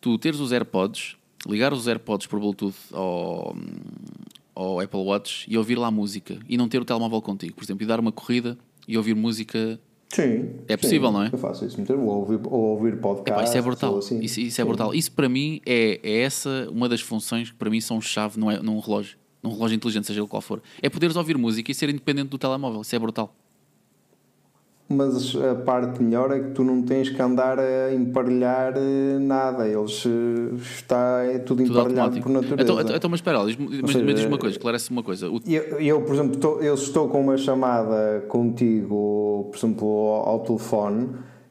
tu teres os AirPods, ligar os AirPods por Bluetooth ao, ao Apple Watch e ouvir lá música e não ter o telemóvel contigo, por exemplo, e dar uma corrida e ouvir música Sim. É possível, sim, não é? Eu faço isso muito. Ou ouvir, ou ouvir podcast. Epá, isso é brutal. Assim. Isso, isso é brutal. Isso para mim é, é essa uma das funções que para mim são chave num, num relógio. Num relógio inteligente, seja ele qual for. É poderes ouvir música e ser independente do telemóvel. Isso é brutal. Mas a parte melhor é que tu não tens que andar a emparelhar eh, nada, eles eh, está é tudo, Tudo emparelhado automático. por natureza. Então, então mas espera, diz-me mas, seja, diz-me uma coisa, esclarece-me uma coisa. O- Eu, eu, por exemplo, estou, eu estou com uma chamada contigo, por exemplo, ao, ao telefone,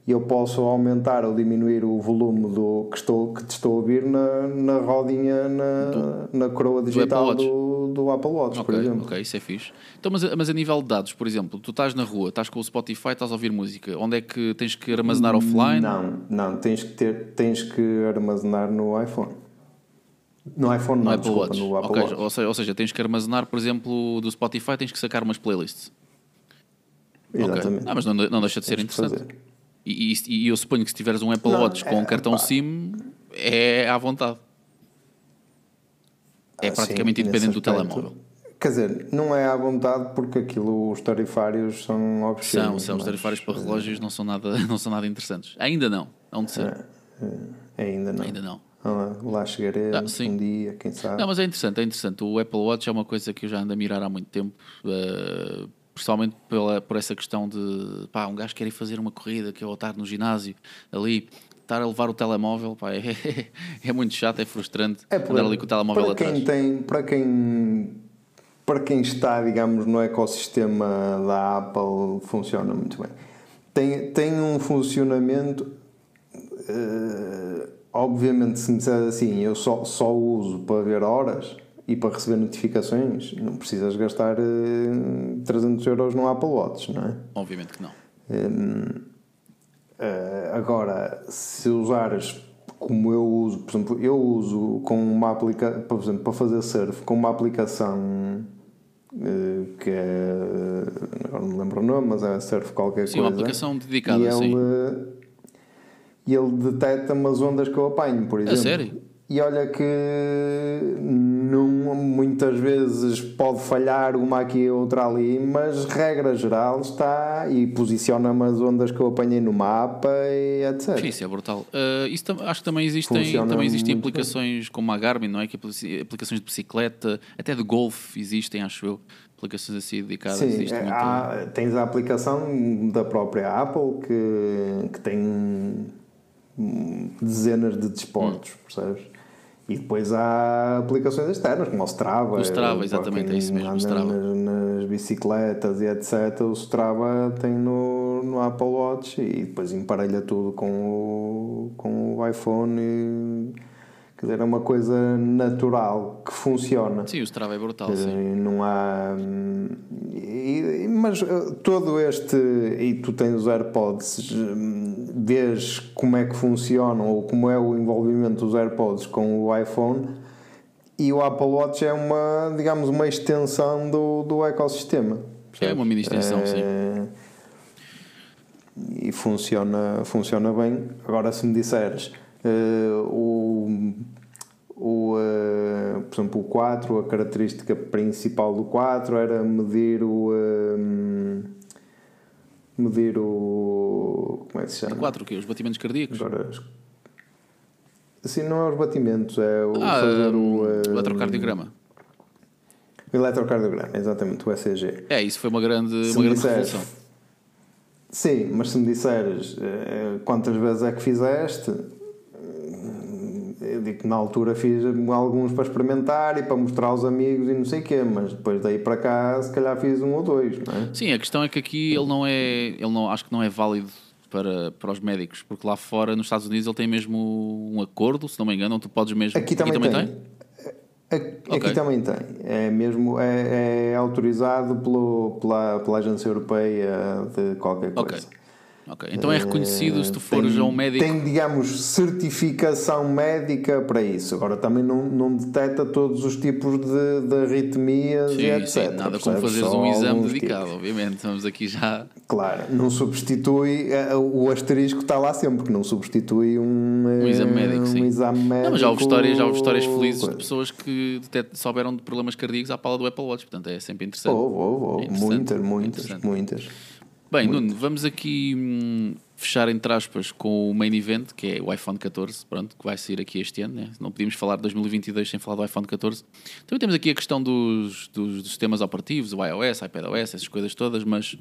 e eu posso aumentar ou diminuir o volume do que, estou, que te estou a ouvir na, na rodinha, na, na coroa digital Apple do, do Apple Watch, por Ok, exemplo. ok, isso é fixe. Então, mas, a- mas a nível de dados, por exemplo, tu estás na rua, estás com o Spotify, estás a ouvir música, onde é que tens que armazenar offline? Não, não, tens que, ter, tens que armazenar no iPhone. No iPhone No não, Apple desculpa, Watch. no Apple Ok, Watch. Ou, seja, ou seja, tens que armazenar, por exemplo, do Spotify, tens que sacar umas playlists. Exatamente. Ah, mas não, não deixa de ser Tens interessante. E, e- e eu suponho que se tiveres um Apple Não, Watch com é, um cartão pá. SIM, é à vontade. É Ah, praticamente sim, independente do aspecto. telemóvel. Quer dizer, não é à vontade porque aquilo, os tarifários são São, obscenos. são os mas, tarifários para relógios não são nada, não são nada interessantes. Ainda não, hão de ser. eh, Ainda não. Ainda não. Ah, lá chegarei Ah, um dia, quem sabe. Não, mas é interessante, é interessante. O Apple Watch é uma coisa que eu já ando a mirar há muito tempo, eh, principalmente pela, por essa questão de pá, um gajo quer ir fazer uma corrida, que é estar no ginásio ali, estar a levar o telemóvel, pá, é, é muito chato, é frustrante É andar ali com o telemóvel para atrás. quem tem, para quem para quem está, digamos, no ecossistema da Apple funciona muito bem. Tem, tem um funcionamento eh, obviamente se me disser assim, eu só, só uso para ver horas e para receber notificações, não precisas gastar eh, 300 euros no Apple Watch, não é? Obviamente que não. Eh, agora, se usares como eu uso, por exemplo, eu uso com uma aplicação, por exemplo, para fazer surf, com uma aplicação eh, que é, agora não me lembro o nome, mas é surf qualquer Sim, coisa. uma aplicação dedicada, e sim. ele, e ele detecta-me as ondas que eu apanho, por exemplo. sério? E olha que não, muitas vezes pode falhar uma aqui e outra ali, mas regra geral está e posiciona-me as ondas que eu apanhei no mapa e etc. Sim, isso é brutal. Uh, isso acho que também existem, Funciona também existem muito aplicações como a Garmin, não é? Que apli- aplicações de bicicleta, até de golfe existem, acho eu. Aplicações assim dedicadas. Sim, existe é, há- tens a aplicação da própria Apple que, que tem dezenas de desportos, Hum. percebes? E depois há aplicações externas, como o Strava. O Strava, exatamente, é isso mesmo, Strava. Nas, nas bicicletas e etc. O Strava tem no, no Apple Watch e depois emparelha tudo com o, com o iPhone. E, quer dizer, é uma coisa natural que funciona. Sim, o Strava é brutal, Quer sim. dizer, Não há. hum, e- mas uh, todo este. E tu tens os AirPods, hum, vês como é que funcionam ou como é o envolvimento dos AirPods com o iPhone. E o Apple Watch é uma, digamos, uma extensão do, do ecossistema. É uma mini extensão, sim. É, E funciona, funciona bem. Agora, se me disseres eh, o, o, eh, por exemplo, o 4, a característica principal do 4 era medir o. eh, medir o. Como é que se chama? 4 o quê? Os batimentos cardíacos? Agora. Assim, não é os batimentos, é o Ah, fazer um, o. eh, eletrocardiograma. o eletrocardiograma, exatamente, o ECG. É, isso foi uma grande, Se uma grande disseres- revolução. Sim, mas se me disseres quantas vezes é que fizeste, eu digo que na altura fiz alguns para experimentar e para mostrar aos amigos e não sei o quê, mas depois daí para cá se calhar fiz um ou dois, não é? Sim, a questão é que aqui ele não é, ele não, acho que não é válido para, para os médicos, porque lá fora, nos Estados Unidos, ele tem mesmo um acordo, se não me engano, onde tu podes mesmo. Aqui também, tem. Aqui, Ok. aqui também tem. É mesmo é, é autorizado pelo, pela, pela agência europeia de qualquer coisa. Ok, então é reconhecido se tu fores tem, a um médico. Tem, digamos, certificação médica para isso. Agora, também não, não detecta todos os tipos de, de arritmias Sim, e etc. sim, nada como percebes? fazeres Só um exame dedicado, tipos. obviamente. Estamos aqui já. Claro, não substitui, eh, o asterisco está lá sempre, que não substitui um, Um exame eh, médico, um sim. exame médico. Não, já houve histórias, já houve histórias felizes de pessoas que souberam de problemas cardíacos à pala do Apple Watch, portanto é sempre interessante. Houve, houve, houve. É muitas, é muitas, muitas. Bem, Nuno, vamos aqui hum, fechar entre aspas com o main event, que é o iPhone 14, pronto, que vai sair aqui este ano. Né? Não podíamos falar de 2022 sem falar do iPhone 14. Também temos aqui a questão dos, dos, dos sistemas operativos, o iOS, iPadOS, essas coisas todas, mas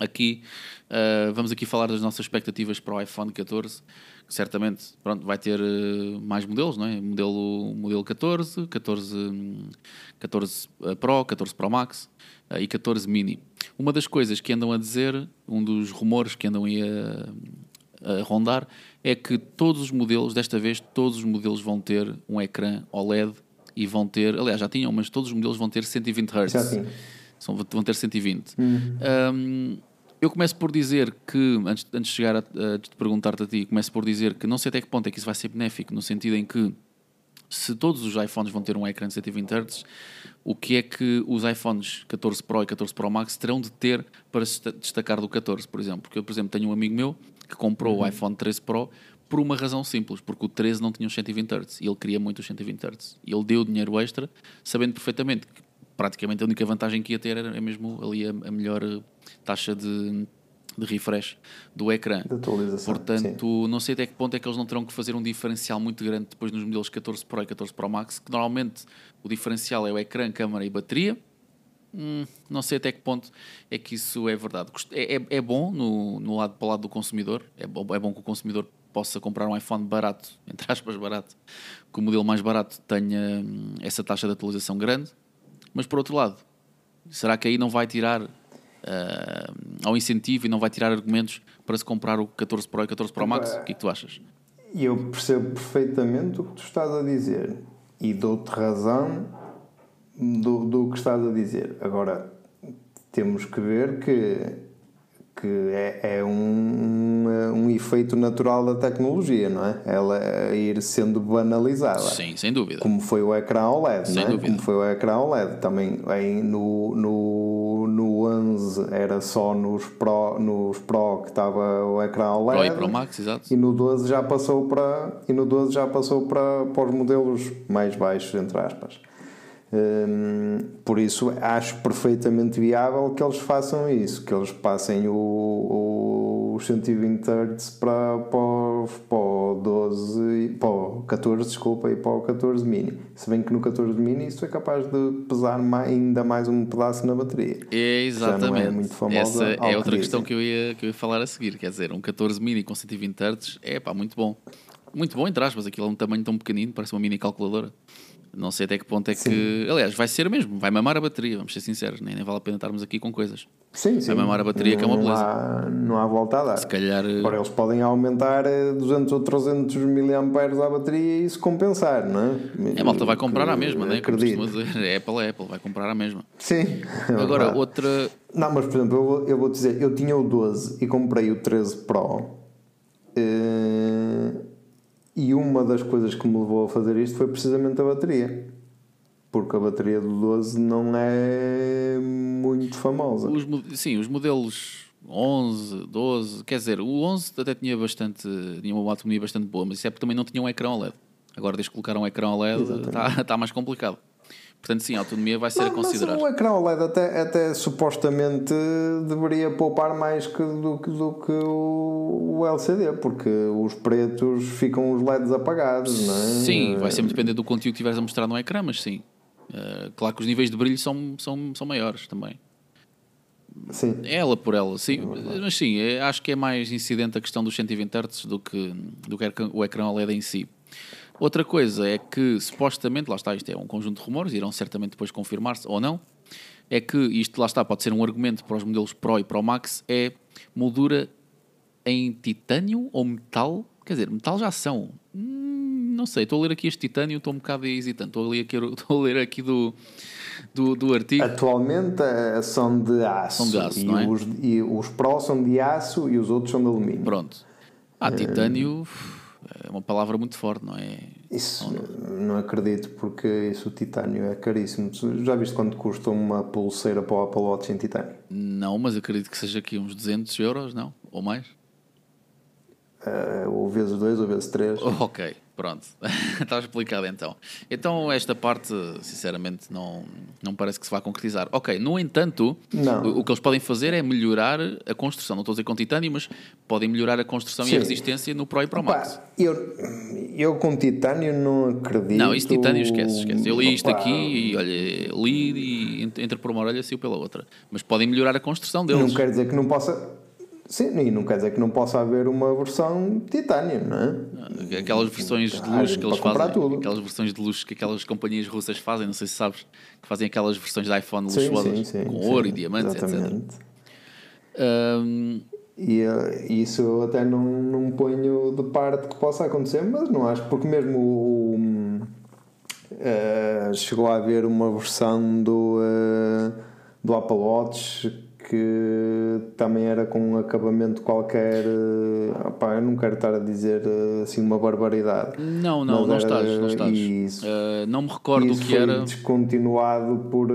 aqui uh, vamos aqui falar das nossas expectativas para o iPhone 14 que certamente pronto, vai ter uh, mais modelos, não é? Modelo, modelo 14, 14, 14 Pro, 14 Pro Max e 14 Mini. Uma das coisas que andam a dizer, um dos rumores que andam a, a rondar, é que todos os modelos, desta vez, todos os modelos vão ter um ecrã OLED e vão ter, aliás, já tinham, mas todos os modelos vão ter 120 Hz. Já tinha. São, vão ter 120. Uhum. Um, eu começo por dizer que, antes, antes de chegar a, a te perguntar-te a ti, começo por dizer que não sei até que ponto é que isso vai ser benéfico, no sentido em que se todos os iPhones vão ter um ecrã de 120 Hz, o que é que os iPhones 14 Pro e 14 Pro Max terão de ter para se destacar do 14, por exemplo? Porque eu, por exemplo, tenho um amigo meu que comprou uhum. o iPhone 13 Pro por uma razão simples, porque o 13 não tinha os 120 Hz e ele queria muito os 120 Hz. E ele deu dinheiro extra, sabendo perfeitamente que praticamente a única vantagem que ia ter era mesmo ali a, a melhor taxa de, de refresh do ecrã. De atualização. Portanto, sim. não sei até que ponto é que eles não terão que fazer um diferencial muito grande depois nos modelos 14 Pro e 14 Pro Max, que normalmente o diferencial é o ecrã, câmara e bateria. Hum, não sei até que ponto é que isso é verdade. É, é, é bom no, no lado para o lado do consumidor, é bom, é bom que o consumidor possa comprar um iPhone barato, entre aspas barato, que o modelo mais barato tenha hum, essa taxa de atualização grande, mas por outro lado, será que aí não vai tirar uh, ao incentivo e não vai tirar argumentos para se comprar o 14 Pro e 14 Pro Max? O que é que tu achas? Eu percebo perfeitamente o que tu estás a dizer e dou-te razão do, do que estás a dizer. Agora, temos que ver que que é, é um, um, um, efeito natural da tecnologia, não é? Ela ir sendo banalizada. Sim, sem dúvida. Como foi o ecrã OLED, sem não é? Dúvida. Como foi o ecrã OLED. Também em, no, no 11 era só nos Pro, nos Pro que estava o ecrã OLED. Pro e Pro Max, exato. E no 12 já passou para, e no 12 já passou para, para os modelos mais baixos, entre aspas. Hum, por isso acho perfeitamente viável que eles façam isso, que eles passem o, o 120 Hz para, para, para o 12, para o 14, desculpa, e para o 14 mini. Se bem que no 14 mini isso é capaz de pesar mais, ainda mais um pedaço na bateria. É exatamente. é muito famosa. Essa é outra questão que eu, ia, que eu ia falar a seguir, quer dizer, um 14 mini com 120 Hz é pá, muito bom. Muito bom, entre aspas, aquilo é um tamanho tão pequenino, parece uma mini calculadora. Não sei até que ponto é sim. que. Aliás, vai ser mesmo, vai mamar a bateria, vamos ser sinceros, nem, nem vale a pena estarmos aqui com coisas. Sim, sim. Vai mamar a bateria, não, que é uma beleza. Não há, não há volta a dar. Se calhar. Agora, eles podem aumentar 200 ou 300 mAh à bateria e isso compensar, não é? É, a malta vai comprar a mesma, não é? Como dizer, é Apple é Apple, vai comprar a mesma. Sim. Agora, outra. Não, mas por exemplo, eu vou, eu vou dizer, eu tinha o 12 e comprei o 13 Pro. Uh, e uma das coisas que me levou a fazer isto foi precisamente a bateria porque a bateria do 12 não é muito famosa. Os, sim, os modelos 11, 12, quer dizer, o 11 até tinha bastante, tinha uma autonomia bastante boa, mas isso é porque também não tinha um ecrã OLED. Agora, desde que colocaram um ecrã OLED, está tá mais complicado. Portanto, sim, a autonomia vai ser não, a considerar. Mas o ecrã OLED até, até supostamente deveria poupar mais que, do, do que o LCD, porque os pretos ficam os LEDs apagados, não é? Sim, vai sempre depender do conteúdo que estiveres a mostrar no ecrã, mas sim. Uh, claro que os níveis de brilho são, são, são maiores também. Sim. Ela por ela, sim. É mas sim, é, acho que é mais incidente a questão dos 120 Hz do que, do que o ecrã OLED em si. Outra coisa é que, supostamente, lá está, isto é um conjunto de rumores, irão certamente depois confirmar-se ou não, é que isto, lá está, pode ser um argumento para os modelos Pro e Pro Max, é moldura em titânio ou metal. Quer dizer, metal já são. Hum, não sei, estou a ler aqui este titânio, estou um bocado hesitante. Estou a ler aqui, estou a ler aqui do, do, do artigo. Atualmente eh, são de aço. São de aço, e, não é? os, e os Pro são de aço e os outros são de alumínio. Pronto. Ah, titânio é uma palavra muito forte, não é? Isso não, não acredito, porque isso o titânio é caríssimo. Já viste quanto custa uma pulseira para o Apple Watch em titânio? Não, mas acredito que seja aqui uns 200 euros, não? Ou mais? Uh, ou vezes 2 ou vezes 3. Oh, ok. Pronto, está explicado então. Então, esta parte, sinceramente, não, não parece que se vá concretizar. Ok, no entanto, o, o, que eles podem fazer é melhorar a construção. Não estou a dizer com titânio, mas podem melhorar a construção Sim. e a resistência no Pro e Pro Max. eu, eu com titânio não acredito. Não, isso titânio esquece, esquece. Eu li Opa. isto aqui e olha, li e entra por uma orelha saiu pela outra. Mas podem melhorar a construção deles. Não quer dizer que não possa Sim, e não quer dizer que não possa haver uma versão titânio, não é? Aquelas versões de luz que eles fazem, tudo. aquelas versões de luz que aquelas companhias russas fazem, não sei se sabes, que fazem aquelas versões de iPhone luxuosas com sim, ouro e diamantes, exatamente. etc. Um, e uh, isso eu até não, não ponho de parte que possa acontecer, mas não acho, porque mesmo o, uh, chegou a haver uma versão do, uh, do Apple Watch que também era com um acabamento qualquer. Eh, opá, eu não quero estar a dizer eh, assim uma barbaridade. Não, não, não estás, não estás. Isso, uh, não me recordo o que foi era. descontinuado por,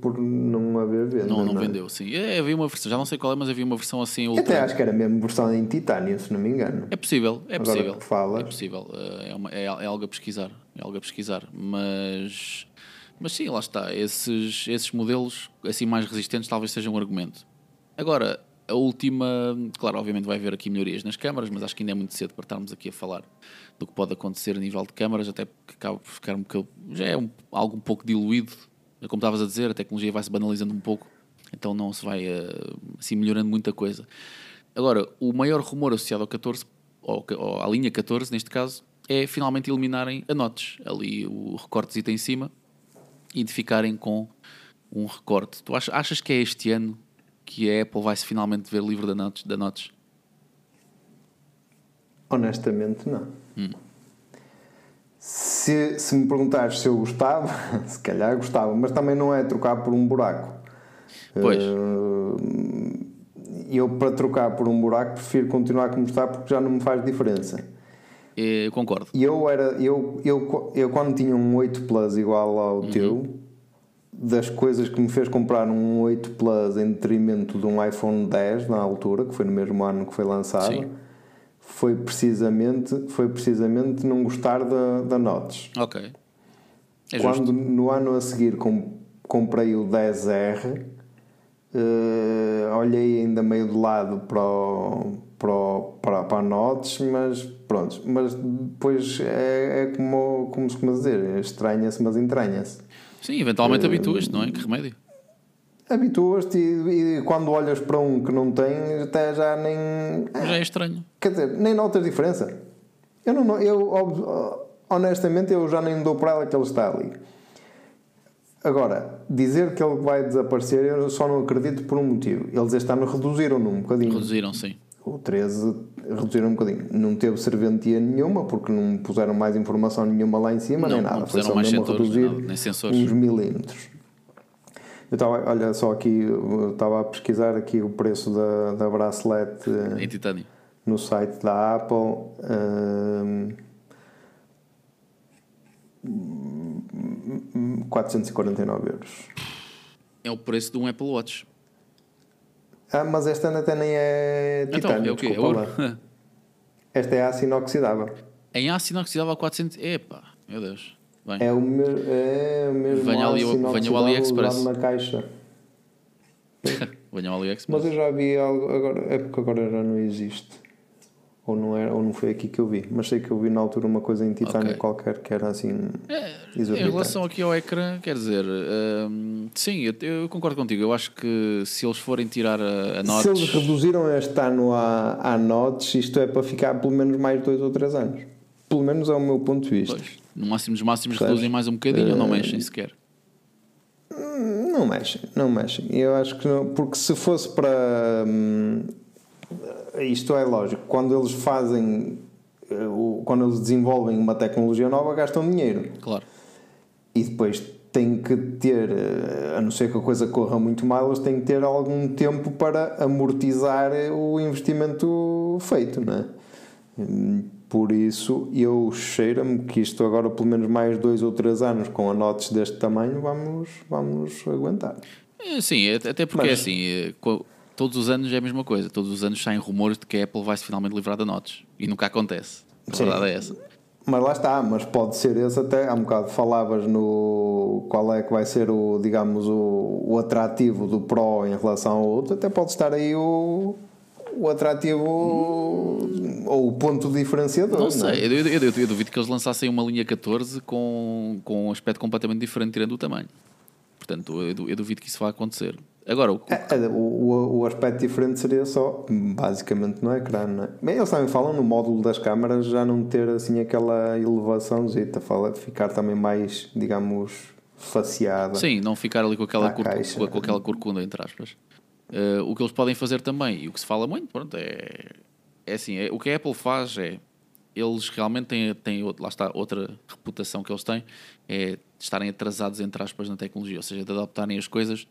por não haver venda. Não, não, não é? vendeu, sim. É, havia uma versão, já não sei qual é, mas havia uma versão assim. Ultra... Até acho que era mesmo versão em titânio, se não me engano. É possível, é Agora possível. Que É possível. É, uma, é, é algo a pesquisar. É algo a pesquisar. Mas mas sim, lá está. Esses, esses modelos assim mais resistentes talvez sejam um argumento. Agora, a última, claro, obviamente vai haver aqui melhorias nas câmaras, mas acho que ainda é muito cedo para estarmos aqui a falar do que pode acontecer a nível de câmaras, até porque acaba por ficar um bocado, já é um, algo um pouco diluído. Como estavas a dizer, a tecnologia vai se banalizando um pouco, então não se vai uh, assim melhorando muita coisa. Agora, o maior rumor associado ao 14, ou, ou à linha 14 neste caso, é finalmente eliminarem a notes, ali o recorte em cima, e de ficarem com um recorte. Tu achas que é este ano que a Apple vai se finalmente ver livre da Notes? Da? Honestamente, não. Hum. Se, se me perguntares se eu gostava, se calhar gostava, mas também não é trocar por um buraco. Pois. Uh, eu, para trocar por um buraco, prefiro continuar como está porque já não me faz diferença. Eu concordo. Eu, era, eu, eu, eu quando tinha um 8 Plus igual ao uhum. teu, das coisas que me fez comprar um 8 Plus em detrimento de um iPhone 10 na altura, que foi no mesmo ano que foi lançado, Sim. foi precisamente, foi precisamente não gostar da, da Notes. Ok. É Quando justo. no ano a seguir comprei o 10R, uh, eh, olhei ainda meio de lado para o para, para, para notes, mas pronto, mas depois é, é como, como se costuma dizer, estranha-se, mas entranha-se. Sim, eventualmente uh, habituas-te, não é? Que remédio? Habituas-te e, e, quando olhas para um que não tem, até já nem. Já é estranho. Quer dizer, nem notas diferença. Eu não. Eu, honestamente, eu já nem dou para ela que ele está ali. Agora, dizer que ele vai desaparecer, eu só não acredito por um motivo. Eles este ano reduziram-no um bocadinho. Reduziram, sim o 13 reduziram um bocadinho. Não teve serventia nenhuma, porque não puseram mais informação nenhuma lá em cima, não, nem nada. Foi só mesmo sensores, reduzir nada, sensores. uns milímetros. Eu estava, olha só aqui, eu estava a pesquisar aqui o preço da, da bracelete em titânio no site da Apple. Um, 449 euros. É o preço de um Apple Watch. Ah, mas esta até nem é titânio. Então, é o quê? É ouro? Esta é aço inoxidável. Em aço inoxidável 400... Epá, meu Deus. Bem. É o, me... é o mesmo venha ali, venha o AliExpress. na caixa. venha o AliExpress. Mas eu já vi algo... Agora, é porque agora já não existe ou não, era, ou não foi aqui que eu vi, mas sei que eu vi na altura uma coisa em titânio okay. qualquer que era assim. É, em relação aqui ao ecrã, quer dizer, hum, sim, eu, eu, concordo contigo. Eu acho que se eles forem tirar a, a notch... Se eles reduziram este ano a, a notch, isto é para ficar pelo menos mais dois ou três anos. Pelo menos é o meu ponto de vista. Pois, no máximo dos máximos Sabes? reduzem mais um bocadinho uh, ou não eh, mexem sequer? Não mexem, não mexem. Eu acho que não, porque se fosse para. Hum, isto é lógico, quando eles fazem, eh, quando eles desenvolvem uma tecnologia nova, gastam dinheiro. Claro. E depois têm que ter, eh, a não ser que a coisa corra muito mal, eles têm que ter algum tempo para amortizar o investimento feito, não é? Por isso, eu cheiro-me que isto agora, pelo menos mais dois ou três anos, com a notas deste tamanho, vamos, vamos aguentar. É, sim, até porque Mas, é assim todos os anos é a mesma coisa. Todos os anos saem rumores de que a Apple vai se finalmente livrar da Notes. E nunca acontece. A Sim. verdade é essa. Mas lá está, mas pode ser esse até. Há um bocado falavas no qual é que vai ser o, digamos, o, o atrativo do Pro em relação ao outro, até pode estar aí o, o atrativo ou o ponto diferenciador. Não sei, não é? eu, eu- eu- eu duvido que eles lançassem uma linha 14 com, com um aspecto completamente diferente, tirando o tamanho. Portanto, eu duvido que isso vá acontecer. Agora, o, É, é, o, o, o aspecto diferente seria só, basicamente, no ecrã, não é? Bem, eles também falam no módulo das câmaras já não ter assim aquela elevaçãozita, fala de ficar também mais, digamos, faceada. sim, não ficar ali com aquela, caixa. com, com aquela corcunda, entre aspas. Eh, o que eles podem fazer também, e o que se fala muito, pronto, é, é assim, é- o que a Apple faz é, eles realmente têm, têm, lá está, outra reputação que eles têm, é de estarem atrasados, entre aspas, na tecnologia, ou seja, de adaptarem as coisas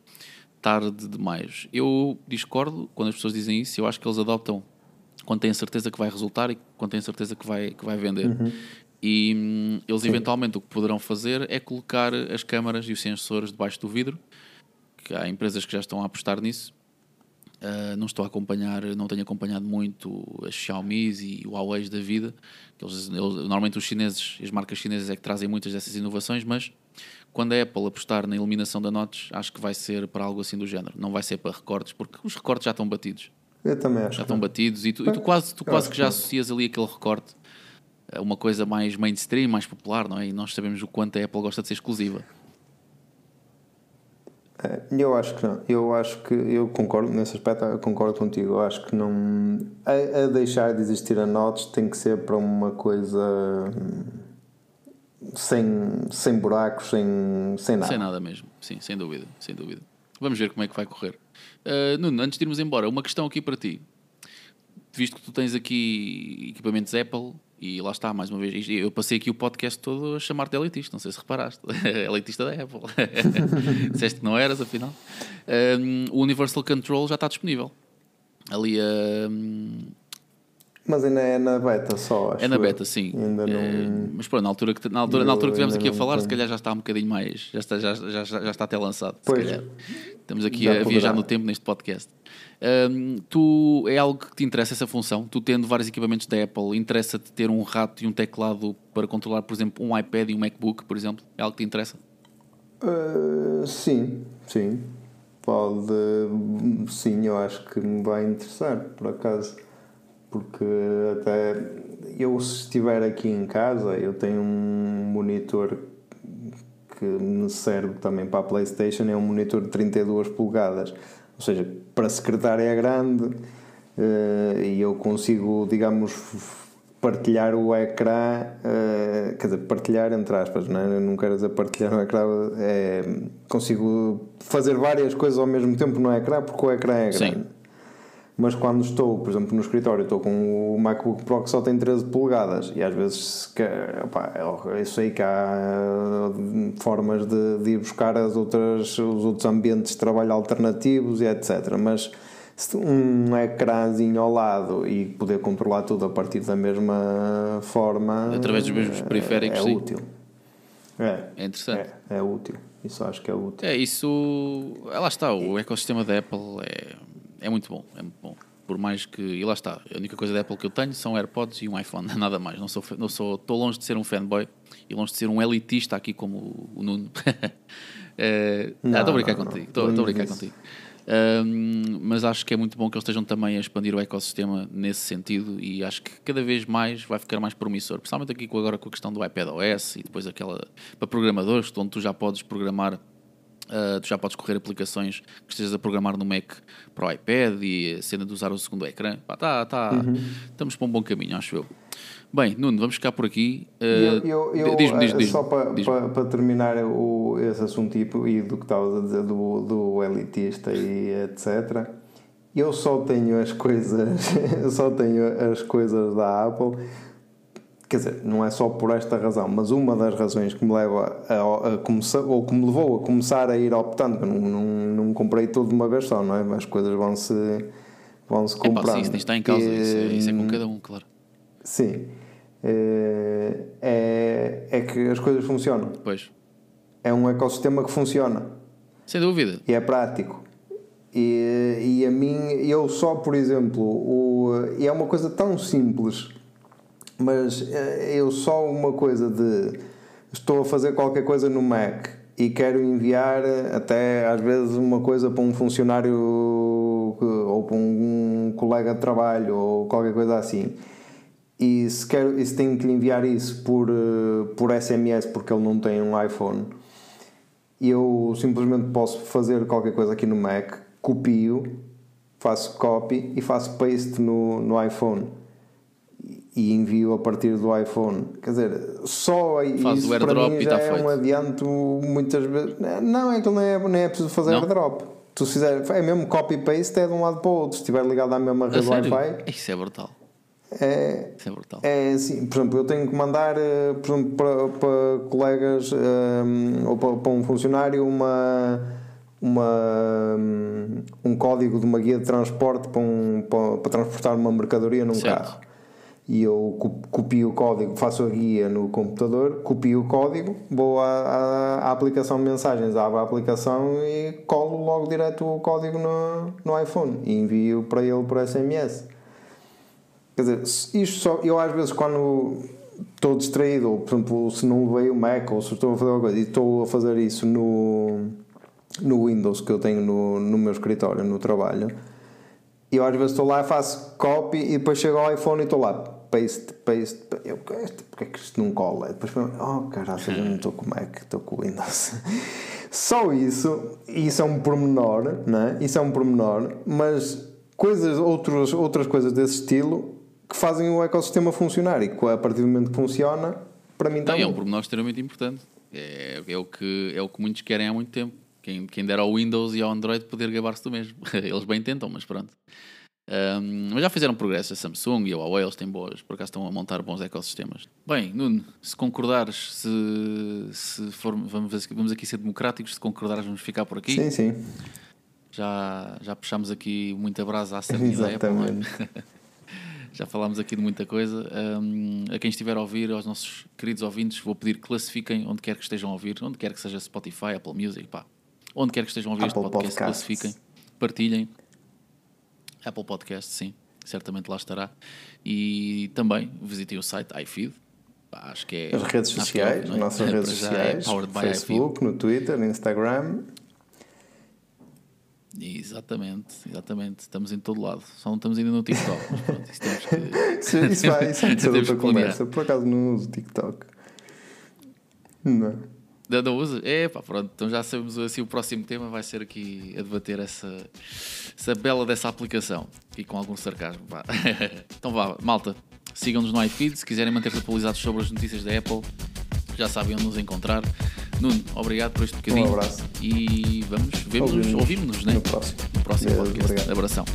tarde demais. Eu discordo quando as pessoas dizem isso, eu acho que eles adoptam quando têm certeza que vai resultar e quando têm certeza que vai, que vai vender. E hum, eles eventualmente o que poderão fazer é colocar as câmaras e os sensores debaixo do vidro, que há empresas que já estão a apostar nisso. Uh, não estou a acompanhar, não tenho acompanhado muito as Xiaomi e o Huawei da vida. Eles, eles- normalmente os chineses, as marcas chinesas é que trazem muitas dessas inovações, mas quando a Apple apostar na eliminação da notes, acho que vai ser para algo assim do género. Não vai ser para recortes, porque os recortes já estão batidos. Eu também acho. Já que estão batidos e tu, e tu quase, tu quase acho que já que- associas ali aquele recorte a uma coisa mais mainstream, mais popular, não é? E nós sabemos o quanto a Apple gosta de ser exclusiva. É, Eu acho que não. Eu acho que eu concordo nesse aspecto, eu concordo contigo. Eu acho que não a, a deixar de existir a notes tem que ser para uma coisa hum, sem, sem buracos, sem, sem nada. Sem nada mesmo, sim, sem dúvida, sem dúvida. Vamos ver como é que vai correr. Uh, Nuno, antes de irmos embora, uma questão aqui para ti. Visto que tu tens aqui equipamentos Apple, e lá está, mais uma vez, eu passei aqui o podcast todo a chamar-te elitista, não sei se reparaste. elitista da Apple. Disseste que não eras, afinal. Um, o Universal Control já está disponível. Ali um, Mas ainda é na beta só. Acho é na beta, sim. Ainda não. É, mas pronto, na altura que, na altura, na altura que ainda aqui a falar, se tenho. calhar já está um bocadinho mais. Já está, já, já, já, está até lançado. se Pois. calhar. Estamos aqui Já a poderá. viajar no tempo neste podcast. Hum, tu é algo que te interessa essa função? Tu tendo vários equipamentos da Apple, interessa-te ter um rato e um teclado para controlar, por exemplo, um iPad e um MacBook, por exemplo? É algo que te interessa? Uh, sim, sim. Pode. Sim, eu acho que me vai interessar, por acaso. Porque até eu, se estiver aqui em casa, eu tenho um monitor que me serve também para a PlayStation. É um monitor de 32 polegadas. Ou seja, para secretária é grande eh, e eu consigo, digamos, partilhar o ecrã, eh, quer dizer, partilhar entre aspas, não, é? Eu não quero dizer partilhar o ecrã, é, consigo fazer várias coisas ao mesmo tempo no ecrã porque o ecrã é Sim. Mas quando estou, por exemplo, no escritório, estou com o MacBook Pro que só tem 13 polegadas e às vezes que, opá, eu- sei que há eh, formas de, de ir buscar as outras, os outros ambientes de trabalho alternativos e etc. Mas se um ecrãzinho ao lado e poder controlar tudo a partir da mesma forma Através dos mesmos é- periféricos, é, sim. útil. É, É interessante. é, é útil. Isso acho que é útil. É, isso. é, lá está, o ecossistema da Apple é, é muito bom. É muito bom. Por mais que. E lá está, a única coisa da Apple que eu tenho são AirPods e um iPhone, nada mais. Não sou, não sou, estou longe de ser um fanboy e longe de ser um elitista aqui como o Nuno. Estou a brincar não, contigo. Estou a brincar contigo. Ahm, mas acho que é muito bom que eles estejam também a expandir o ecossistema nesse sentido e acho que cada vez mais vai ficar mais promissor, principalmente aqui agora com a questão do iPadOS e depois aquela para programadores, onde tu já podes programar Uh, tu já podes correr aplicações que estejas a programar no Mac para o iPad e a cena de usar o segundo ecrã. Pá, tá, tá, Uhum. Estamos para um bom caminho, acho eu. Bem, Nuno, vamos ficar por aqui. Uh, Eu, eu, eu, diz-me, diz, eh, diz só para, para, para terminar o, esse assunto e, e do que estavas a dizer do, do elitista e etc. Eu só tenho as coisas, eu só tenho as coisas da Apple. Quer dizer, não é só por esta razão, mas uma das razões que me leva a, a começar, ou que me levou a começar a ir optando, eu não, não, não comprei tudo de uma vez só, não é? As coisas vão-se vão -se sim, isso está em causa, isso, é, isso é com cada um, claro. Sim. É, é, é que as coisas funcionam. Pois, É um ecossistema que funciona sem dúvida. e é prático. E, e a mim, eu só, por exemplo, o, e é uma coisa tão simples Mas eh, eu só uma coisa de estou a fazer qualquer coisa no Mac e quero enviar até às vezes uma coisa para um funcionário ou para um colega de trabalho ou qualquer coisa assim. E se, quero, e se tenho que lhe enviar isso por, eh, por SMS porque ele não tem um iPhone, eu simplesmente posso fazer qualquer coisa aqui no Mac, copio, faço copy e faço paste no, no iPhone e envio a partir do iPhone. Quer dizer, só Faz isso para mim já tá é feito. um adianto muitas vezes. Não, é que não é, não é preciso fazer não? airdrop. Tu se fizer, é mesmo copy-paste, é de um lado para o outro. Se estiver ligado à mesma rede Wi-Fi. Isso é brutal. É, Isso é brutal. É assim, por exemplo, eu tenho que mandar eh, por exemplo, para, para colegas um, eh, ou para, para um funcionário uma uma, um código de uma guia de transporte para, um, para, para transportar uma mercadoria num certo. carro e eu copio o código, faço a guia no computador, copio o código, vou à, à, à aplicação de mensagens, abro a aplicação e colo logo direto o código no, no iPhone e envio para ele por SMS. Quer dizer, isto só, eu às vezes quando estou distraído, ou por exemplo, se não levei o Mac ou se estou a fazer alguma coisa e estou a fazer isso no, no Windows que eu tenho no, no meu escritório, no trabalho, eu às vezes estou lá, faço copy e depois chego ao iPhone e estou lá paste, paste. Eu, porque é que isto não cola? Depois, oh caralho, eu não estou com o Mac, estou com o Windows. Só isso, isso é um pormenor, né? Isso é um pormenor, mas coisas, outros, outras coisas desse estilo que fazem o ecossistema funcionar e que a partir do momento que funciona, para mim também. É um pormenor extremamente importante. É, é, o que, é o que muitos querem há muito tempo. Quem, quem dera ao Windows e ao Android poder gabar-se do mesmo. Eles bem tentam, mas pronto. Um, mas já fizeram progresso a Samsung e a Huawei, eles têm boas, por acaso estão a montar bons ecossistemas. Bem, Nuno, se concordares, se, se for, vamos, vamos aqui ser democráticos, se concordares, vamos ficar por aqui. Sim, sim. Já, já puxámos aqui muita brasa à sardinha da Apple. já falámos aqui de muita coisa. Um, a quem estiver a ouvir, aos nossos queridos ouvintes, vou pedir que classifiquem onde quer que estejam a ouvir, onde quer que seja Spotify, Apple Music, pá. Onde quer que estejam a ouvir Apple este podcast, Podcasts. classifiquem, partilhem Apple Podcast, sim, certamente lá estará. E também visitem o site iFeed. Acho que é. As redes sociais, é, as nossas redes sociais, é Facebook, no Twitter, no Instagram. Exatamente, exatamente. Estamos em todo lado. Só não estamos ainda no TikTok. Mas pronto, isso temos que. isso, isso vai, isso é outra conversa. Por acaso não uso TikTok. Não. Não, não usa? É, pá, pronto. Então já sabemos assim, o próximo tema vai ser aqui a debater essa, essa bela dessa aplicação. E com algum sarcasmo, pá. então vá, malta. Sigam-nos no iFeed. Se quiserem manter-se atualizados sobre as notícias da Apple, já sabem onde nos encontrar. Nuno, obrigado por este bocadinho. Um abraço. E vamos, vemos, ouvimos-nos, né? No próximo. No próximo podcast. Obrigado. Abração.